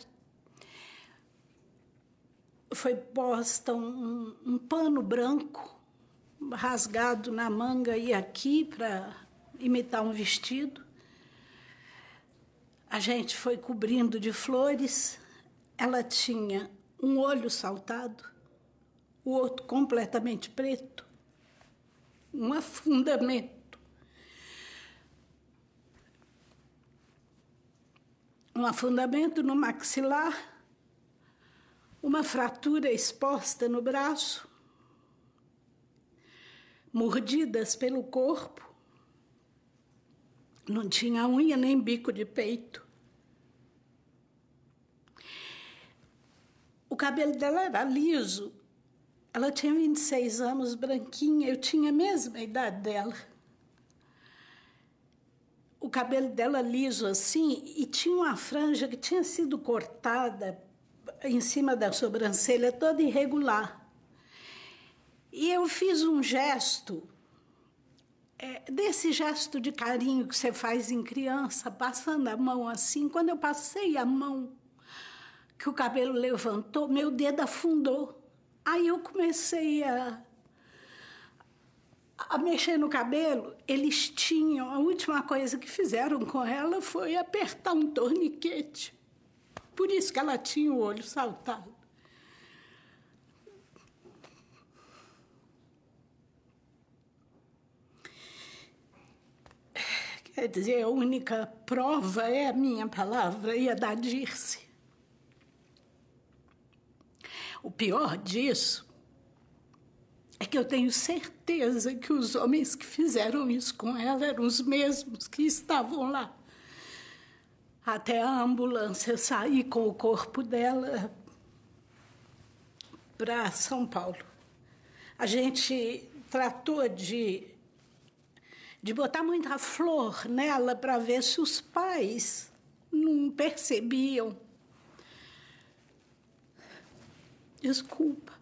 S6: foi posta um, um pano branco rasgado na manga e aqui para imitar um vestido. A gente foi cobrindo de flores ela tinha um olho saltado, o outro completamente preto, um afundamento. Um afundamento no maxilar, uma fratura exposta no braço, mordidas pelo corpo, não tinha unha nem bico de peito. O cabelo dela era liso Ela tinha 26 anos, branquinha, eu tinha a mesma idade dela. O cabelo dela liso assim, e tinha uma franja que tinha sido cortada em cima da sobrancelha, toda irregular. E eu fiz um gesto, é, desse gesto de carinho que você faz em criança, passando a mão assim. Quando eu passei a mão, que o cabelo levantou, meu dedo afundou. Aí eu comecei a, a mexer no cabelo. Eles tinham, a última coisa que fizeram com ela foi apertar um torniquete. Por isso que ela tinha o olho saltado. Quer dizer, a única prova é a minha palavra e a da Dirce. O pior disso é que eu tenho certeza que os homens que fizeram isso com ela eram os mesmos que estavam lá. Até a ambulância sair com o corpo dela para São Paulo. A gente tratou de, de botar muita flor nela para ver se os pais não percebiam Desculpa.